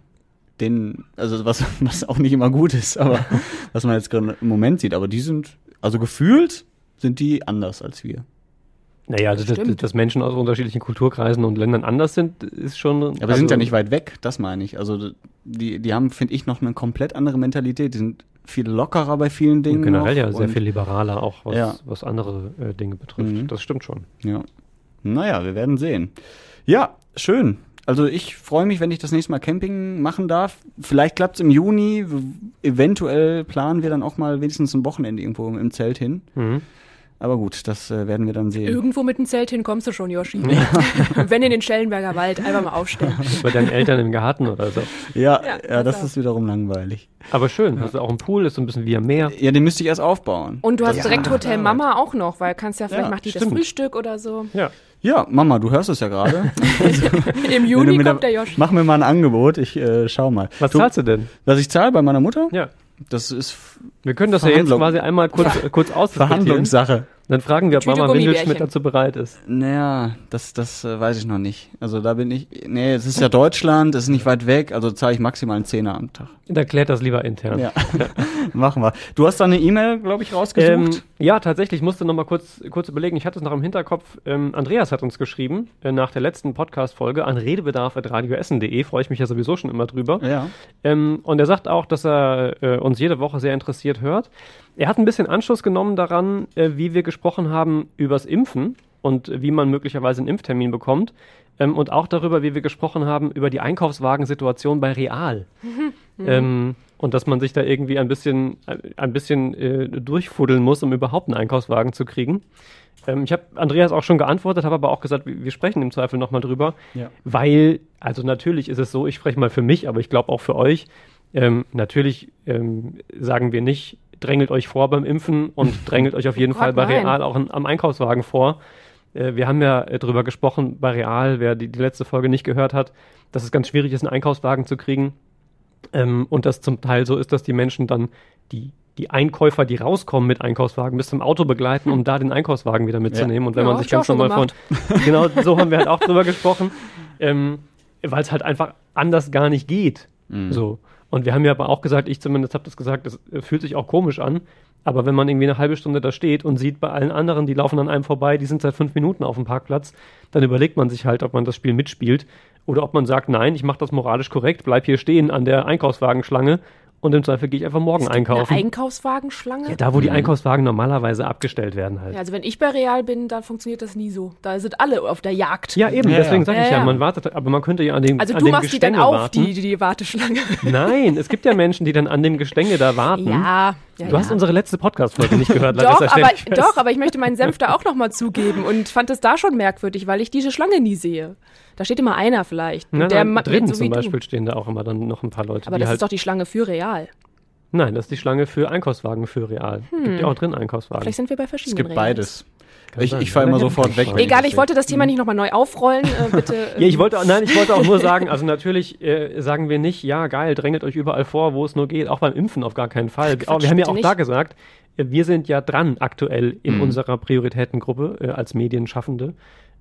Den, also was, was auch nicht immer gut ist, aber was man jetzt gerade im Moment sieht. Aber die sind, also gefühlt sind die anders als wir. Naja, also das, Stimmt. dass Menschen aus unterschiedlichen Kulturkreisen und Ländern anders sind, ist schon. Aber also, sie sind ja nicht weit weg, das meine ich. Also die, die haben, finde ich, noch eine komplett andere Mentalität. Die sind viel lockerer bei vielen Dingen. Und generell noch ja sehr viel liberaler, auch was, Ja. was andere äh, Dinge betrifft. Mhm. Das stimmt schon. Ja. Naja, wir werden sehen. Ja, schön. Also ich freue mich, wenn ich das nächste Mal Camping machen darf. Vielleicht klappt's im Juni. Eventuell planen wir dann auch mal wenigstens ein Wochenende irgendwo im Zelt hin. Mhm. Aber gut, das äh, werden wir dann sehen. Irgendwo mit dem Zelt hin kommst du schon, Yoshi. Wenn in den Schellenberger Wald, einfach mal aufstellen. Bei deinen Eltern im Garten oder so. Ja, Ja, ja, das also. ist wiederum langweilig. Aber schön, hast du auch einen Pool, ist so ein bisschen wie am Meer. Ja, den müsste ich erst aufbauen. Und du hast Ja. direkt Hotel Mama auch noch, weil kannst ja vielleicht Ja, macht die das stimmt. Frühstück oder so. Ja. Ja, Mama, du hörst es ja gerade. Im Wenn du Juni kommt da- der Yoshi. Mach mir mal ein Angebot, ich äh, schau mal. Was du, zahlst du denn? Was ich zahle bei meiner Mutter? Ja. Das ist Wir können das ja jetzt quasi einmal kurz, äh, kurz ausdiskutieren. Verhandlungssache. Dann fragen wir, ob Mama Windelschmidt dazu bereit ist. Naja, das, das äh, weiß ich noch nicht. Also da bin ich. Nee, es ist ja Deutschland, es ist nicht weit weg, also zahle ich maximal einen Zehner am Tag. Da klärt das lieber intern. Ja. Machen wir. Du hast da eine E-Mail, glaube ich, Ähm, rausgesucht. ja, tatsächlich musste noch mal kurz, kurz überlegen. Ich hatte es noch im Hinterkopf. Ähm, Andreas hat uns geschrieben äh, nach der letzten Podcast-Folge an redebedarf.radioessen.de. Freue ich mich ja sowieso schon immer drüber. ja. Ähm, und er sagt auch, dass er äh, uns jede Woche sehr interessiert hört. Er hat ein bisschen Anschluss genommen daran, äh, wie wir gesprochen haben übers Impfen und wie man möglicherweise einen Impftermin bekommt. Ähm, und auch darüber, wie wir gesprochen haben über die Einkaufswagensituation bei Real. ähm, und dass man sich da irgendwie ein bisschen, ein- ein bisschen äh, durchfuddeln muss, um überhaupt einen Einkaufswagen zu kriegen. Ähm, ich habe Andreas auch schon geantwortet, habe aber auch gesagt, wir wir sprechen im Zweifel nochmal drüber. Ja. Weil, also natürlich ist es so, ich spreche mal für mich, aber ich glaube auch für euch, ähm, natürlich ähm, sagen wir nicht, drängelt euch vor beim Impfen und drängelt euch auf jeden Gott, Fall bei nein. Real auch an, am Einkaufswagen vor. Äh, wir haben ja äh, drüber gesprochen bei Real, wer die, die letzte Folge nicht gehört hat, dass es ganz schwierig ist, einen Einkaufswagen zu kriegen. Ähm, und das zum Teil so ist, dass die Menschen dann die die Einkäufer, die rauskommen mit Einkaufswagen, bis zum Auto begleiten, um da den Einkaufswagen wieder mitzunehmen. Und wenn Ja, man sich ich ganz normal von. Genau, so haben wir halt auch drüber gesprochen. Ähm, Weil es halt einfach anders gar nicht geht. So. Und wir haben ja aber auch gesagt, ich zumindest habe das gesagt, das äh, fühlt sich auch komisch an. Aber wenn man irgendwie eine halbe Stunde da steht und sieht bei allen anderen, die laufen an einem vorbei, die sind seit fünf Minuten auf dem Parkplatz, dann überlegt man sich halt, ob man das Spiel mitspielt oder ob man sagt, nein, ich mache das moralisch korrekt, bleib hier stehen an der Einkaufswagenschlange und im Zweifel gehe ich einfach morgen Eine einkaufen. Einkaufswagenschlange? Ja, da, wo die Einkaufswagen normalerweise abgestellt werden halt. Ja, also wenn ich bei Real bin, dann funktioniert das nie so. Da sind alle auf der Jagd. Ja, eben, Ja, deswegen ja. sage ich Ja, man wartet, aber man könnte ja an dem, Also an du dem machst die dann Gestänge auf, warten. die, die, die Warteschlange. Nein, es gibt ja Menschen, die dann an dem Gestänge da warten. ja, ja. Du ja. hast unsere letzte Podcast-Folge nicht gehört, doch, aber, doch, aber ich möchte meinen Senf da auch nochmal zugeben und fand es da schon merkwürdig, weil ich diese Schlange nie sehe. Da steht immer einer vielleicht. Und Na, der na, drinnen so zum du. Beispiel stehen da auch immer dann noch ein paar Leute, Aber die das halt. ist doch die Schlange für Real. nein, das ist die Schlange für Einkaufswagen für Real. Gibt ja auch drin Einkaufswagen. Vielleicht sind wir bei Es verschiedenen gibt Reals. beides. Ich, ich fahre immer sofort weg. Egal, das ich wollte das Thema nicht nochmal neu aufrollen. Äh, bitte. Ja, ich wollte, nein, ich wollte auch nur sagen, also natürlich äh, sagen wir nicht, ja geil, drängelt euch überall vor, wo es nur geht, auch beim Impfen auf gar keinen Fall. Quatsch, wir haben ja auch da nicht. gesagt, äh, wir sind ja dran aktuell in Mhm. unserer Prioritätengruppe äh, als Medienschaffende.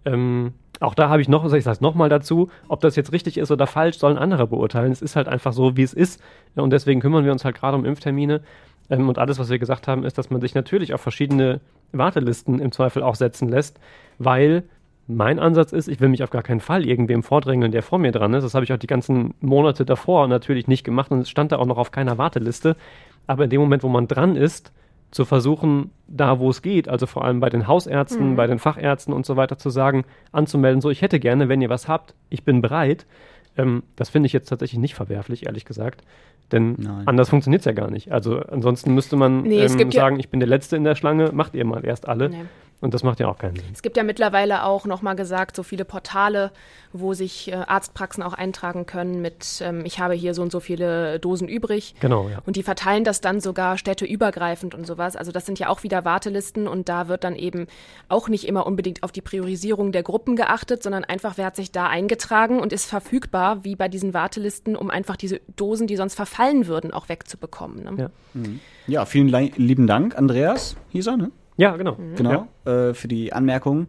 Ähm, auch da habe ich noch, ich sage nochmal dazu, ob das jetzt richtig ist oder falsch, sollen andere beurteilen. Es ist halt einfach so, wie es ist. Und deswegen kümmern wir uns halt gerade um Impftermine. Ähm, und alles, was wir gesagt haben, ist, dass man sich natürlich auf verschiedene Wartelisten im Zweifel auch setzen lässt, weil mein Ansatz ist, ich will mich auf gar keinen Fall irgendwem vordrängeln, der vor mir dran ist. Das habe ich auch die ganzen Monate davor natürlich nicht gemacht und es stand da auch noch auf keiner Warteliste. Aber in dem Moment, wo man dran ist, zu versuchen, da wo es geht, also vor allem bei den Hausärzten, bei den Fachärzten und so weiter zu sagen, anzumelden, so ich hätte gerne, wenn ihr was habt, ich bin bereit. Ähm, das finde ich jetzt tatsächlich nicht verwerflich, ehrlich gesagt. Denn Nein. anders funktioniert es ja gar nicht. Also ansonsten müsste man Nee, ähm, gibt ja- sagen, ich bin der Letzte in der Schlange, macht ihr mal erst alle. Nee. Und das macht ja auch keinen Sinn. Es gibt ja mittlerweile auch nochmal gesagt, so viele Portale, wo sich äh, Arztpraxen auch eintragen können mit, ähm, ich habe hier so und so viele Dosen übrig. Genau, ja. Und die verteilen das dann sogar städteübergreifend und sowas. Also das sind ja auch wieder Wartelisten und da wird dann eben auch nicht immer unbedingt auf die Priorisierung der Gruppen geachtet, sondern einfach, wer hat sich da eingetragen und ist verfügbar, wie bei diesen Wartelisten, um einfach diese Dosen, die sonst verfallen würden, auch wegzubekommen. Ne? Ja. Ja, vielen lieben Dank, Andreas hieß er, ne? Ja, genau. Mhm. Genau, äh, für die Anmerkungen.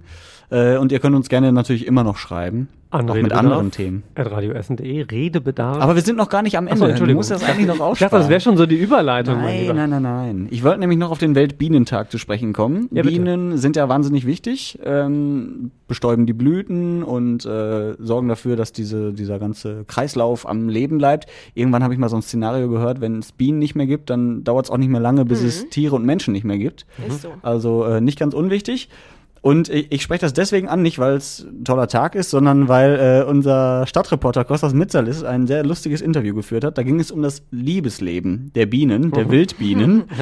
Äh, und ihr könnt uns gerne natürlich immer noch schreiben. An auch mit Redebedarf. anderen Themen. At radioessen.de, Redebedarf. Aber wir sind noch gar nicht am Ende. Achso, Entschuldigung. Du das eigentlich noch ich dachte, das wäre schon so die Überleitung. Nein, nein, nein, nein. Ich wollte nämlich noch auf den Weltbienentag zu sprechen kommen. Ja, bitte. Bienen sind ja wahnsinnig wichtig, ähm, bestäuben die Blüten und äh, sorgen dafür, dass diese, dieser ganze Kreislauf am Leben bleibt. Irgendwann habe ich mal so ein Szenario gehört, wenn es Bienen nicht mehr gibt, dann dauert es auch nicht mehr lange, bis es Tiere und Menschen nicht mehr gibt. Ist so. Also äh, nicht ganz unwichtig. Und ich, ich spreche das deswegen an, nicht weil es ein toller Tag ist, sondern weil äh, unser Stadtreporter Kostas Mitzalis ein sehr lustiges Interview geführt hat. Da ging es um das Liebesleben der Bienen, der Wildbienen.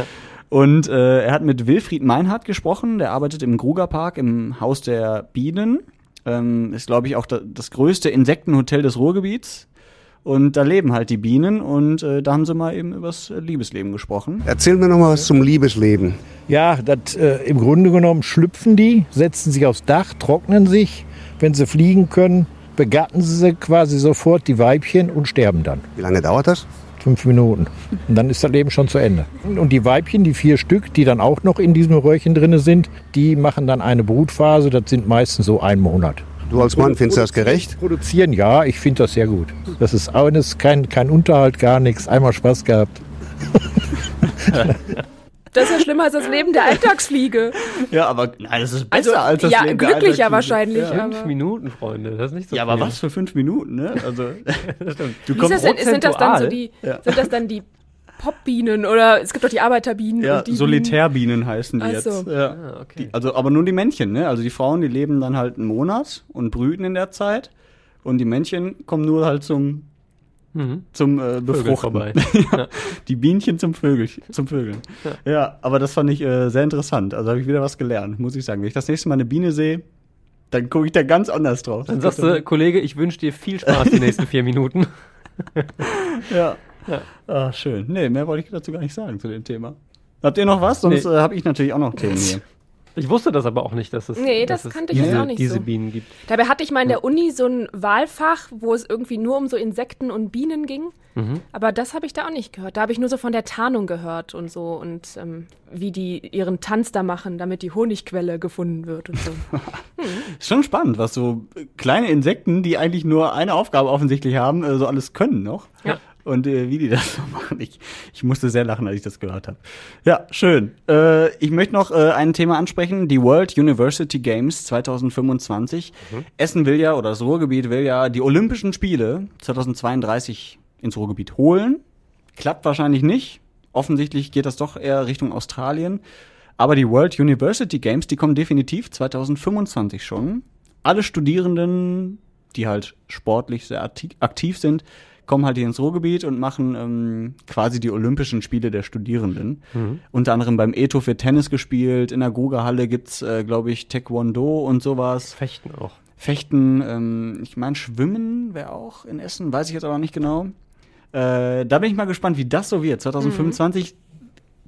Und äh, er hat mit Wilfried Meinhardt gesprochen, der arbeitet im Grugerpark im Haus der Bienen. Ähm, ist, glaube ich, auch da, das größte Insektenhotel des Ruhrgebiets. Und da leben halt die Bienen und äh, da haben sie mal eben übers Liebesleben gesprochen. Erzähl mir noch mal was zum Liebesleben. Ja, das, äh, im Grunde genommen schlüpfen die, setzen sich aufs Dach, trocknen sich. Wenn sie fliegen können, begatten sie quasi sofort die Weibchen und sterben dann. Wie lange dauert das? Fünf Minuten. Und dann ist das Leben schon zu Ende. Und die Weibchen, die vier Stück, die dann auch noch in diesem Röhrchen drin sind, die machen dann eine Brutphase. Das sind meistens so ein Monat. Du als Mann findest das gerecht? Produzieren, ja, ich finde das sehr gut. Das ist eines, kein, kein Unterhalt, gar nichts. Einmal Spaß gehabt. Das ist ja schlimmer als das Leben der Alltagsfliege. Ja, aber nein, das ist Also, besser als das ja, Leben der glücklicher Alltagsfliege. wahrscheinlich. Ja. Fünf aber Minuten, Freunde, das ist nicht so Ja, aber viel. was für fünf Minuten, ne? Also, du kommst das denn? Sind das dann so die, Ja. sind das dann die Popbienen oder es gibt doch die Arbeiterbienen ja, und die Solitärbienen heißen die Ach jetzt. so. Ja. Ah, okay. Die, also, aber nur die Männchen, ne? Also die Frauen, die leben dann halt einen Monat und brüten in der Zeit. Und die Männchen kommen nur halt zum, Mhm. zum äh, Befruchten. ja, Die Bienchen zum Vögel, zum Vögeln. Ja. aber das fand ich äh, sehr interessant. Also habe ich wieder was gelernt, muss ich sagen. Wenn ich das nächste Mal eine Biene sehe, dann gucke ich da ganz anders drauf. Dann sagst du, Kollege, ich wünsche dir viel Spaß die nächsten vier Minuten. Ja. Ja. Ah, schön. Nee, mehr wollte ich dazu gar nicht sagen zu dem Thema. Habt ihr noch was? Sonst Nee. äh, habe ich natürlich auch noch Themen hier. Ich wusste das aber auch nicht, dass es, Nee, das dass es kannte ich diese, jetzt auch nicht diese so. Bienen gibt. Dabei hatte ich mal in der Uni so ein Wahlfach, wo es irgendwie nur um so Insekten und Bienen ging. Mhm. Aber das habe ich da auch nicht gehört. Da habe ich nur so von der Tarnung gehört und so und ähm, wie die ihren Tanz da machen, damit die Honigquelle gefunden wird und so. Ist schon spannend, was so kleine Insekten, die eigentlich nur eine Aufgabe offensichtlich haben, äh, so alles können noch. Ja. Und äh, wie die das so machen. Ich, ich musste sehr lachen, als ich das gehört habe. Ja, schön. Äh, ich möchte noch äh, ein Thema ansprechen. Die World University Games 2025. Essen will ja, oder das Ruhrgebiet will ja die Olympischen Spiele 2032 ins Ruhrgebiet holen. Klappt wahrscheinlich nicht. Offensichtlich geht das doch eher Richtung Australien. Aber die World University Games, die kommen definitiv 2025 schon. Alle Studierenden, die halt sportlich sehr akti- aktiv sind, kommen halt hier ins Ruhrgebiet und machen ähm, quasi die Olympischen Spiele der Studierenden. Unter anderem beim Eto für Tennis gespielt. In der Grugerhalle gibt's, äh, glaube ich, Taekwondo und sowas. Fechten auch. Fechten, ähm, ich meine, Schwimmen wäre auch in Essen, weiß ich jetzt aber nicht genau. Äh, da bin ich mal gespannt, wie das so wird. 2025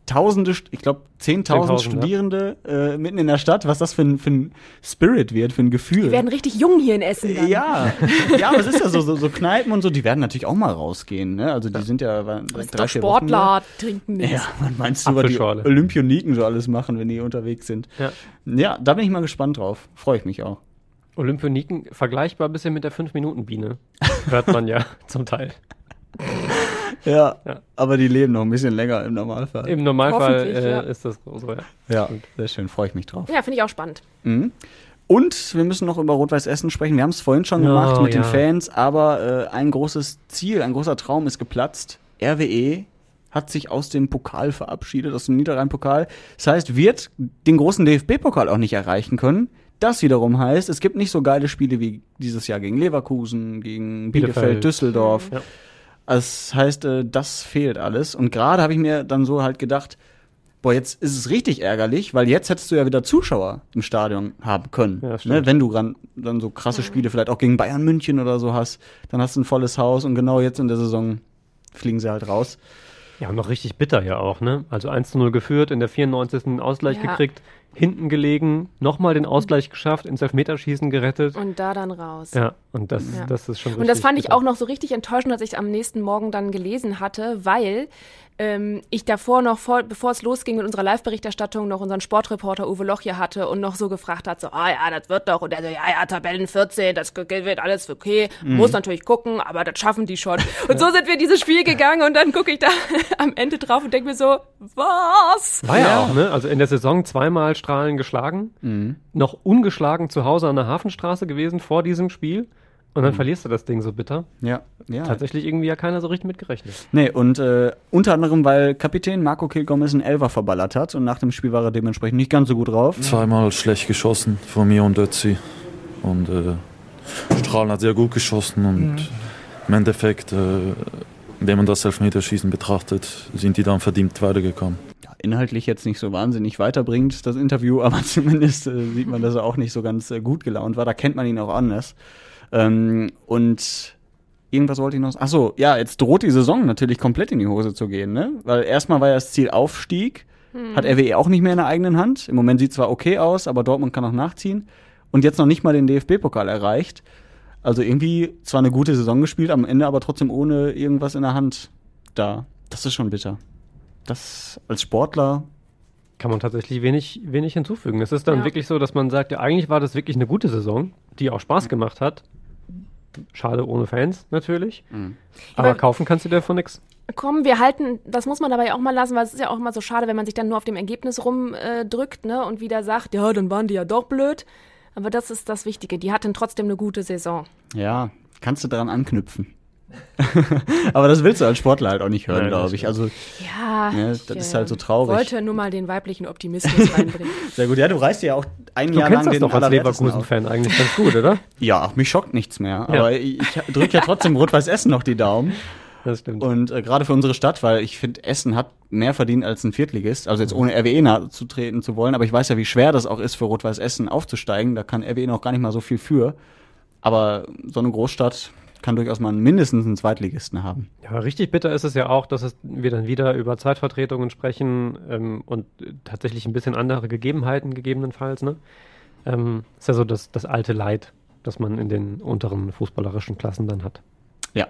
Tausende, ich glaube 10.000 10.000, ja. Studierende äh, mitten in der Stadt, was das für ein, für ein Spirit wird, für ein Gefühl. Die werden richtig jung hier in Essen dann. ja, ja, aber es ist ja so, so, so Kneipen und so, die werden natürlich auch mal rausgehen, ne? Also die sind ja drei, vier Wochen Sportler trinken nichts. Ja, man meinst du, was die. Olympioniken so alles machen, wenn die unterwegs sind. Ja. Ja, da bin ich mal gespannt drauf. Freue ich mich auch. Olympioniken vergleichbar ein bisschen mit der 5-Minuten-Biene. Hört man ja zum Teil. Ja, Ja. aber die leben noch ein bisschen länger im Normalfall. Im Normalfall äh, ja. ist das so, ja. Ja, sehr schön, freue ich mich drauf. Ja, finde ich auch spannend. Mhm. Und wir müssen noch über Rot-Weiß Essen sprechen. Wir haben es vorhin schon Oh, gemacht mit den ja. Fans, aber äh, ein großes Ziel, ein großer Traum ist geplatzt. RWE hat sich aus dem Pokal verabschiedet, aus dem Niederrhein-Pokal. Das heißt, wird den großen DFB-Pokal auch nicht erreichen können. Das wiederum heißt, es gibt nicht so geile Spiele wie dieses Jahr gegen Leverkusen, gegen Bielefeld, Bielefeld. Düsseldorf. Ja. Das heißt, äh, das fehlt alles. Und gerade habe ich mir dann so halt gedacht, boah, jetzt ist es richtig ärgerlich, weil jetzt hättest du ja wieder Zuschauer im Stadion haben können. Ja, ne? Wenn du dann so krasse Spiele vielleicht auch gegen Bayern München oder so hast, dann hast du ein volles Haus und genau jetzt in der Saison fliegen sie halt raus. Ja, und noch richtig bitter ja auch, ne? Also 1 zu 0 geführt, in der 94. einen Ausgleich Ja. gekriegt, hinten gelegen, nochmal den Ausgleich geschafft, ins Elfmeterschießen gerettet. Und da dann raus. Ja, und das, Ja. das ist schon Und das fand ich bitter. auch noch so richtig enttäuschend, als ich es am nächsten Morgen dann gelesen hatte, weil ähm, ich davor noch, vor, bevor es losging mit unserer Live-Berichterstattung, noch unseren Sportreporter Uwe Loch hier hatte und noch so gefragt hat, so, ah ja, das wird doch. Und er so, ja, ja, Tabellen 14, das wird alles okay. Muss natürlich gucken, aber das schaffen die schon. Und so sind wir in dieses Spiel gegangen und dann gucke ich da am Ende drauf und denke mir so, was? War ja, auch, ne? Also in der Saison zweimal Strahlen geschlagen, Mhm. noch ungeschlagen zu Hause an der Hafenstraße gewesen vor diesem Spiel. Und Mhm. dann verlierst du das Ding so bitter. Ja, ja. Tatsächlich irgendwie ja keiner so richtig mitgerechnet. Nee, und äh, unter anderem, weil Kapitän Marco Kilgomez einen Elfer verballert hat und nach dem Spiel war er dementsprechend nicht ganz so gut drauf. Zweimal schlecht geschossen von mir und Ötzi. Und äh, Strahlen hat sehr gut geschossen und im Endeffekt, äh, wenn man das Elfmeterschießen betrachtet, sind die dann verdient weitergekommen. ja, inhaltlich jetzt nicht so wahnsinnig weiterbringt, das Interview, aber zumindest äh, sieht man, dass er auch nicht so ganz äh, gut gelaunt war. Da kennt man ihn auch anders. Ähm, und irgendwas wollte ich noch. Ach so, ja, jetzt droht die Saison natürlich komplett in die Hose zu gehen, ne? Weil erstmal war ja das Ziel Aufstieg, hat RWE auch nicht mehr in der eigenen Hand. Im Moment sieht zwar okay aus, aber Dortmund kann auch nachziehen. Und jetzt noch nicht mal den DFB-Pokal erreicht. Also irgendwie zwar eine gute Saison gespielt, am Ende aber trotzdem ohne irgendwas in der Hand da. Das ist schon bitter. Das als Sportler Kann man tatsächlich wenig, wenig hinzufügen. Es ist dann Ja. wirklich so, dass man sagt, ja, eigentlich war das wirklich eine gute Saison, die auch Mhm. Spaß gemacht hat. Schade ohne Fans natürlich. Mhm. Aber kaufen kannst du dir davon nichts. Komm, wir halten, das muss man dabei auch mal lassen, weil es ist ja auch immer so schade, wenn man sich dann nur auf dem Ergebnis rumdrückt äh, ne, und wieder sagt, ja, dann waren die ja doch blöd. Aber das ist das Wichtige. Die hatten trotzdem eine gute Saison. Ja, kannst du daran anknüpfen. Aber das willst du als Sportler halt auch nicht hören, glaube ich. Also Ja, Ja, ich, das ist halt so traurig. wollte nur mal den weiblichen Optimismus reinbringen. sehr gut. Ja, du reist ja auch ein Du Jahr kennst lang das den doch als. Leverkusen-Fan eigentlich ganz gut, oder? Ja, mich schockt nichts mehr. Aber ich, ich drücke ja trotzdem Rot-Weiß Essen noch die Daumen. Das stimmt. Und äh, gerade für unsere Stadt, weil ich finde, Essen hat mehr verdient als ein Viertligist. Also jetzt ohne RWE nahe zu treten zu wollen. Aber ich weiß ja, wie schwer das auch ist für Rot-Weiß Essen aufzusteigen. Da kann RWE noch gar nicht mal so viel für. Aber so eine Großstadt kann durchaus mal mindestens einen Zweitligisten haben. Ja, aber richtig bitter ist es ja auch, dass es, wir dann wieder über Zeitvertretungen sprechen ähm, und tatsächlich ein bisschen andere Gegebenheiten gegebenenfalls. Ne? Ähm, ist ja so das, das alte Leid, das man in den unteren fußballerischen Klassen dann hat. Ja.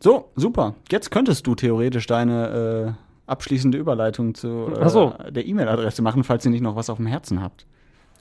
So, super. Jetzt könntest du theoretisch deine äh, abschließende Überleitung zu äh, so. der E-Mail-Adresse machen, falls ihr nicht noch was auf dem Herzen habt.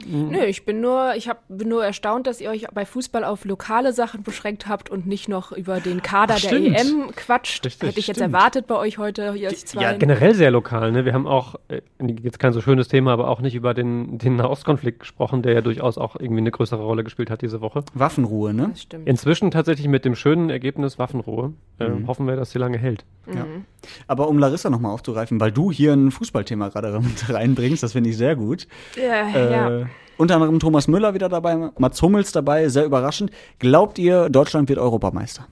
Nö, ich bin nur, ich hab, bin nur erstaunt, dass ihr euch bei Fußball auf lokale Sachen beschränkt habt und nicht noch über den Kader Ach, der. EM quatscht. Richtig, Hätte ich jetzt stimmt. erwartet bei euch heute, ihr zwei. ja, Generell sehr lokal. Ne? Wir haben auch, äh, jetzt kein so schönes Thema, aber auch nicht über den, den Nahostkonflikt gesprochen, der ja durchaus auch irgendwie eine größere Rolle gespielt hat diese Woche. Waffenruhe, ne? das stimmt. Inzwischen tatsächlich mit dem schönen Ergebnis Waffenruhe. Äh, Mhm. Hoffen wir, dass sie lange hält. Ja. Aber um Larissa nochmal aufzugreifen, weil du hier ein Fußballthema gerade mit reinbringst, das finde ich sehr gut. ja, Äh, ja. Unter anderem Thomas Müller wieder dabei, Mats Hummels dabei, sehr überraschend. Glaubt ihr, Deutschland wird Europameister?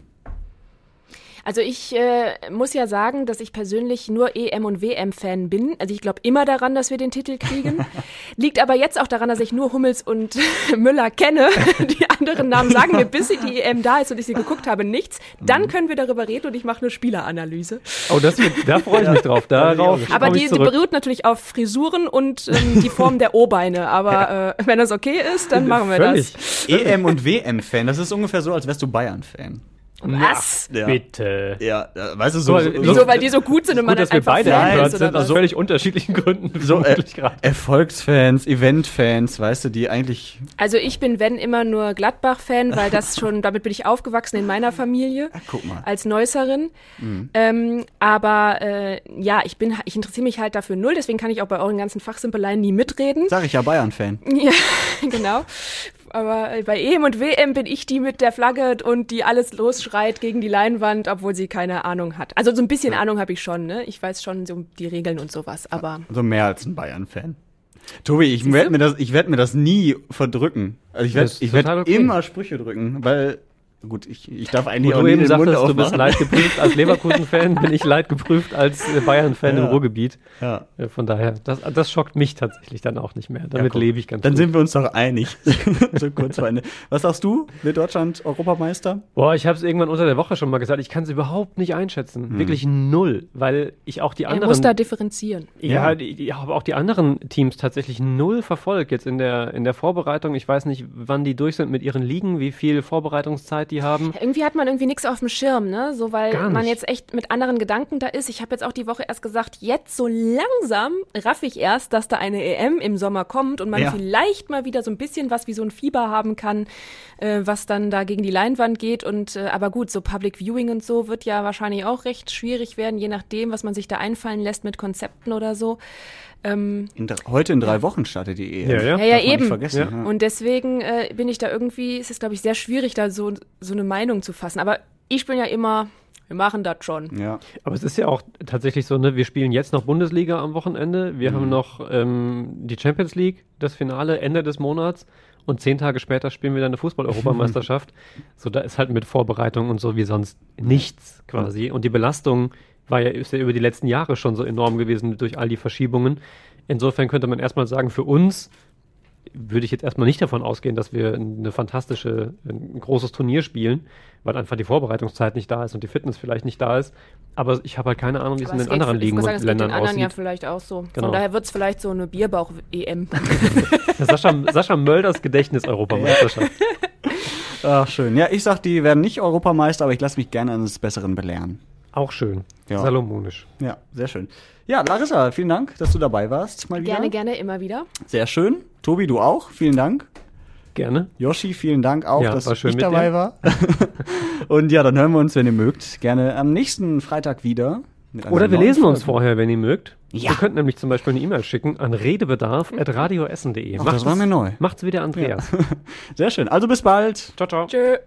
Also ich äh, muss ja sagen, dass ich persönlich nur EM- und WM-Fan bin. Also ich glaube immer daran, dass wir den Titel kriegen. Liegt aber jetzt auch daran, dass ich nur Hummels und Müller kenne. Die anderen Namen sagen mir, bis die EM da ist und ich sie geguckt habe, nichts. Dann können wir darüber reden und ich mache eine Spieleranalyse. Oh, das, da freue ich mich drauf. Darauf Aber die, die beruht natürlich auf Frisuren und ähm, die Form der O-Beine. Aber äh, wenn das okay ist, dann machen wir Völlig. das. EM- und WM-Fan, das ist ungefähr so, als wärst du Bayern-Fan. Was? Ja. Bitte. Ja, weißt du, so, So, so, Wieso? Weil die so gut sind und man Gut, dass dann wir einfach beide Fan Nein, empört ist oder sind, aus völlig unterschiedlichen Gründen. so äh. Erfolgsfans, Eventfans, weißt du, die eigentlich. Also ich bin, wenn immer nur Gladbach-Fan, weil das schon, damit bin ich aufgewachsen in meiner Familie. guck mal. Als Neusserin. Ähm, aber äh, ja, ich bin, ich interessiere mich halt dafür null, deswegen kann ich auch bei euren ganzen Fachsimpeleien nie mitreden. Sag ich ja Bayern-Fan. Ja, genau. Aber bei EM und WM bin ich die mit der Flagge und die alles losschreit gegen die Leinwand, obwohl sie keine Ahnung hat. Also so ein bisschen Ahnung habe ich schon, ne? Ich weiß schon so die Regeln und sowas, aber Also mehr als ein Bayern-Fan. Tobi, ich werde mir das, ich werde mir das nie verdrücken. Also ich werde, ich werde okay. immer Sprüche drücken, weil gut, ich, ich darf Wo eigentlich auch du eben sagtest, du bist leid geprüft als Leverkusen-Fan, bin ich leid geprüft als äh, Bayern-Fan Ja. im Ruhrgebiet. Ja. Äh, Von daher, das, das schockt mich tatsächlich dann auch nicht mehr. Damit guck. lebe ich ganz Dann gut. sind wir uns doch einig. so kurz vor Ende. Was sagst du? Wird Deutschland Europameister? Boah, ich habe es irgendwann unter der Woche schon mal gesagt, ich kann es überhaupt nicht einschätzen. Hm. Wirklich null, weil ich auch die er anderen... muss da differenzieren. Ja, Ja. ich habe auch die anderen Teams tatsächlich null verfolgt jetzt in der, in der Vorbereitung. Ich weiß nicht, wann die durch sind mit ihren Ligen, wie viel Vorbereitungszeit die haben. Irgendwie hat man irgendwie nichts auf dem Schirm, ne? So, weil man jetzt echt mit anderen Gedanken da ist. Ich habe jetzt auch die Woche erst gesagt, jetzt so langsam raff ich erst, dass da eine EM im Sommer kommt und man Ja. vielleicht mal wieder so ein bisschen was wie so ein Fieber haben kann, äh, was dann da gegen die Leinwand geht. Und äh, aber gut, so Public Viewing und so wird ja wahrscheinlich auch recht schwierig werden, je nachdem, was man sich da einfallen lässt mit Konzepten oder so. Ähm, In, heute in drei Wochen startet die EM. Ja, ja. ja, ja, eben. Nicht vergessen. Ja. Und deswegen äh, bin ich da irgendwie, es ist, glaube ich, sehr schwierig, da so, so eine Meinung zu fassen. Aber ich bin ja immer, wir machen das schon. Ja. Aber es ist ja auch tatsächlich so, ne, wir spielen jetzt noch Bundesliga am Wochenende. Wir haben noch ähm, die Champions League, das Finale Ende des Monats. Und zehn Tage später spielen wir dann eine Fußball-Europameisterschaft. so, da ist halt mit Vorbereitung und so wie sonst nichts quasi. Und die Belastung war ja, ist ja über die letzten Jahre schon so enorm gewesen durch all die Verschiebungen. Insofern könnte man erstmal sagen, für uns würde ich jetzt erstmal nicht davon ausgehen, dass wir eine fantastische, ein großes Turnier spielen, weil einfach die Vorbereitungszeit nicht da ist und die Fitness vielleicht nicht da ist. Aber ich habe halt keine Ahnung, wie es in den geht- anderen Ligen und sagen, es geht Ländern den anderen ja aussieht. vielleicht auch so. Genau. Von daher wird es vielleicht so eine Bierbauch-EM. Sascha, Sascha Mölders Gedächtnis-Europameisterschaft. Ach, schön. Ja, ich sag, die werden nicht Europameister, aber ich lasse mich gerne eines Besseren belehren. Auch schön. Ja. Salomonisch. Ja, sehr schön. Ja, Larissa, vielen Dank, dass du dabei warst. Mal wieder. gerne, gerne, immer wieder. Sehr schön. Tobi, du auch. Vielen Dank. Gerne. Yoshi, vielen Dank auch, Ja, dass ich mit dabei dir. war. Und ja, dann hören wir uns, wenn ihr mögt, gerne am nächsten Freitag wieder. Oder wir lesen uns vorher, wenn ihr mögt. Ja. Ihr könnt nämlich zum Beispiel eine E-Mail schicken an redebedarf.radioessen.de. Das war mir neu. Macht's wie der Andreas. Sehr schön. Also bis bald. Ciao, ciao. Tschö.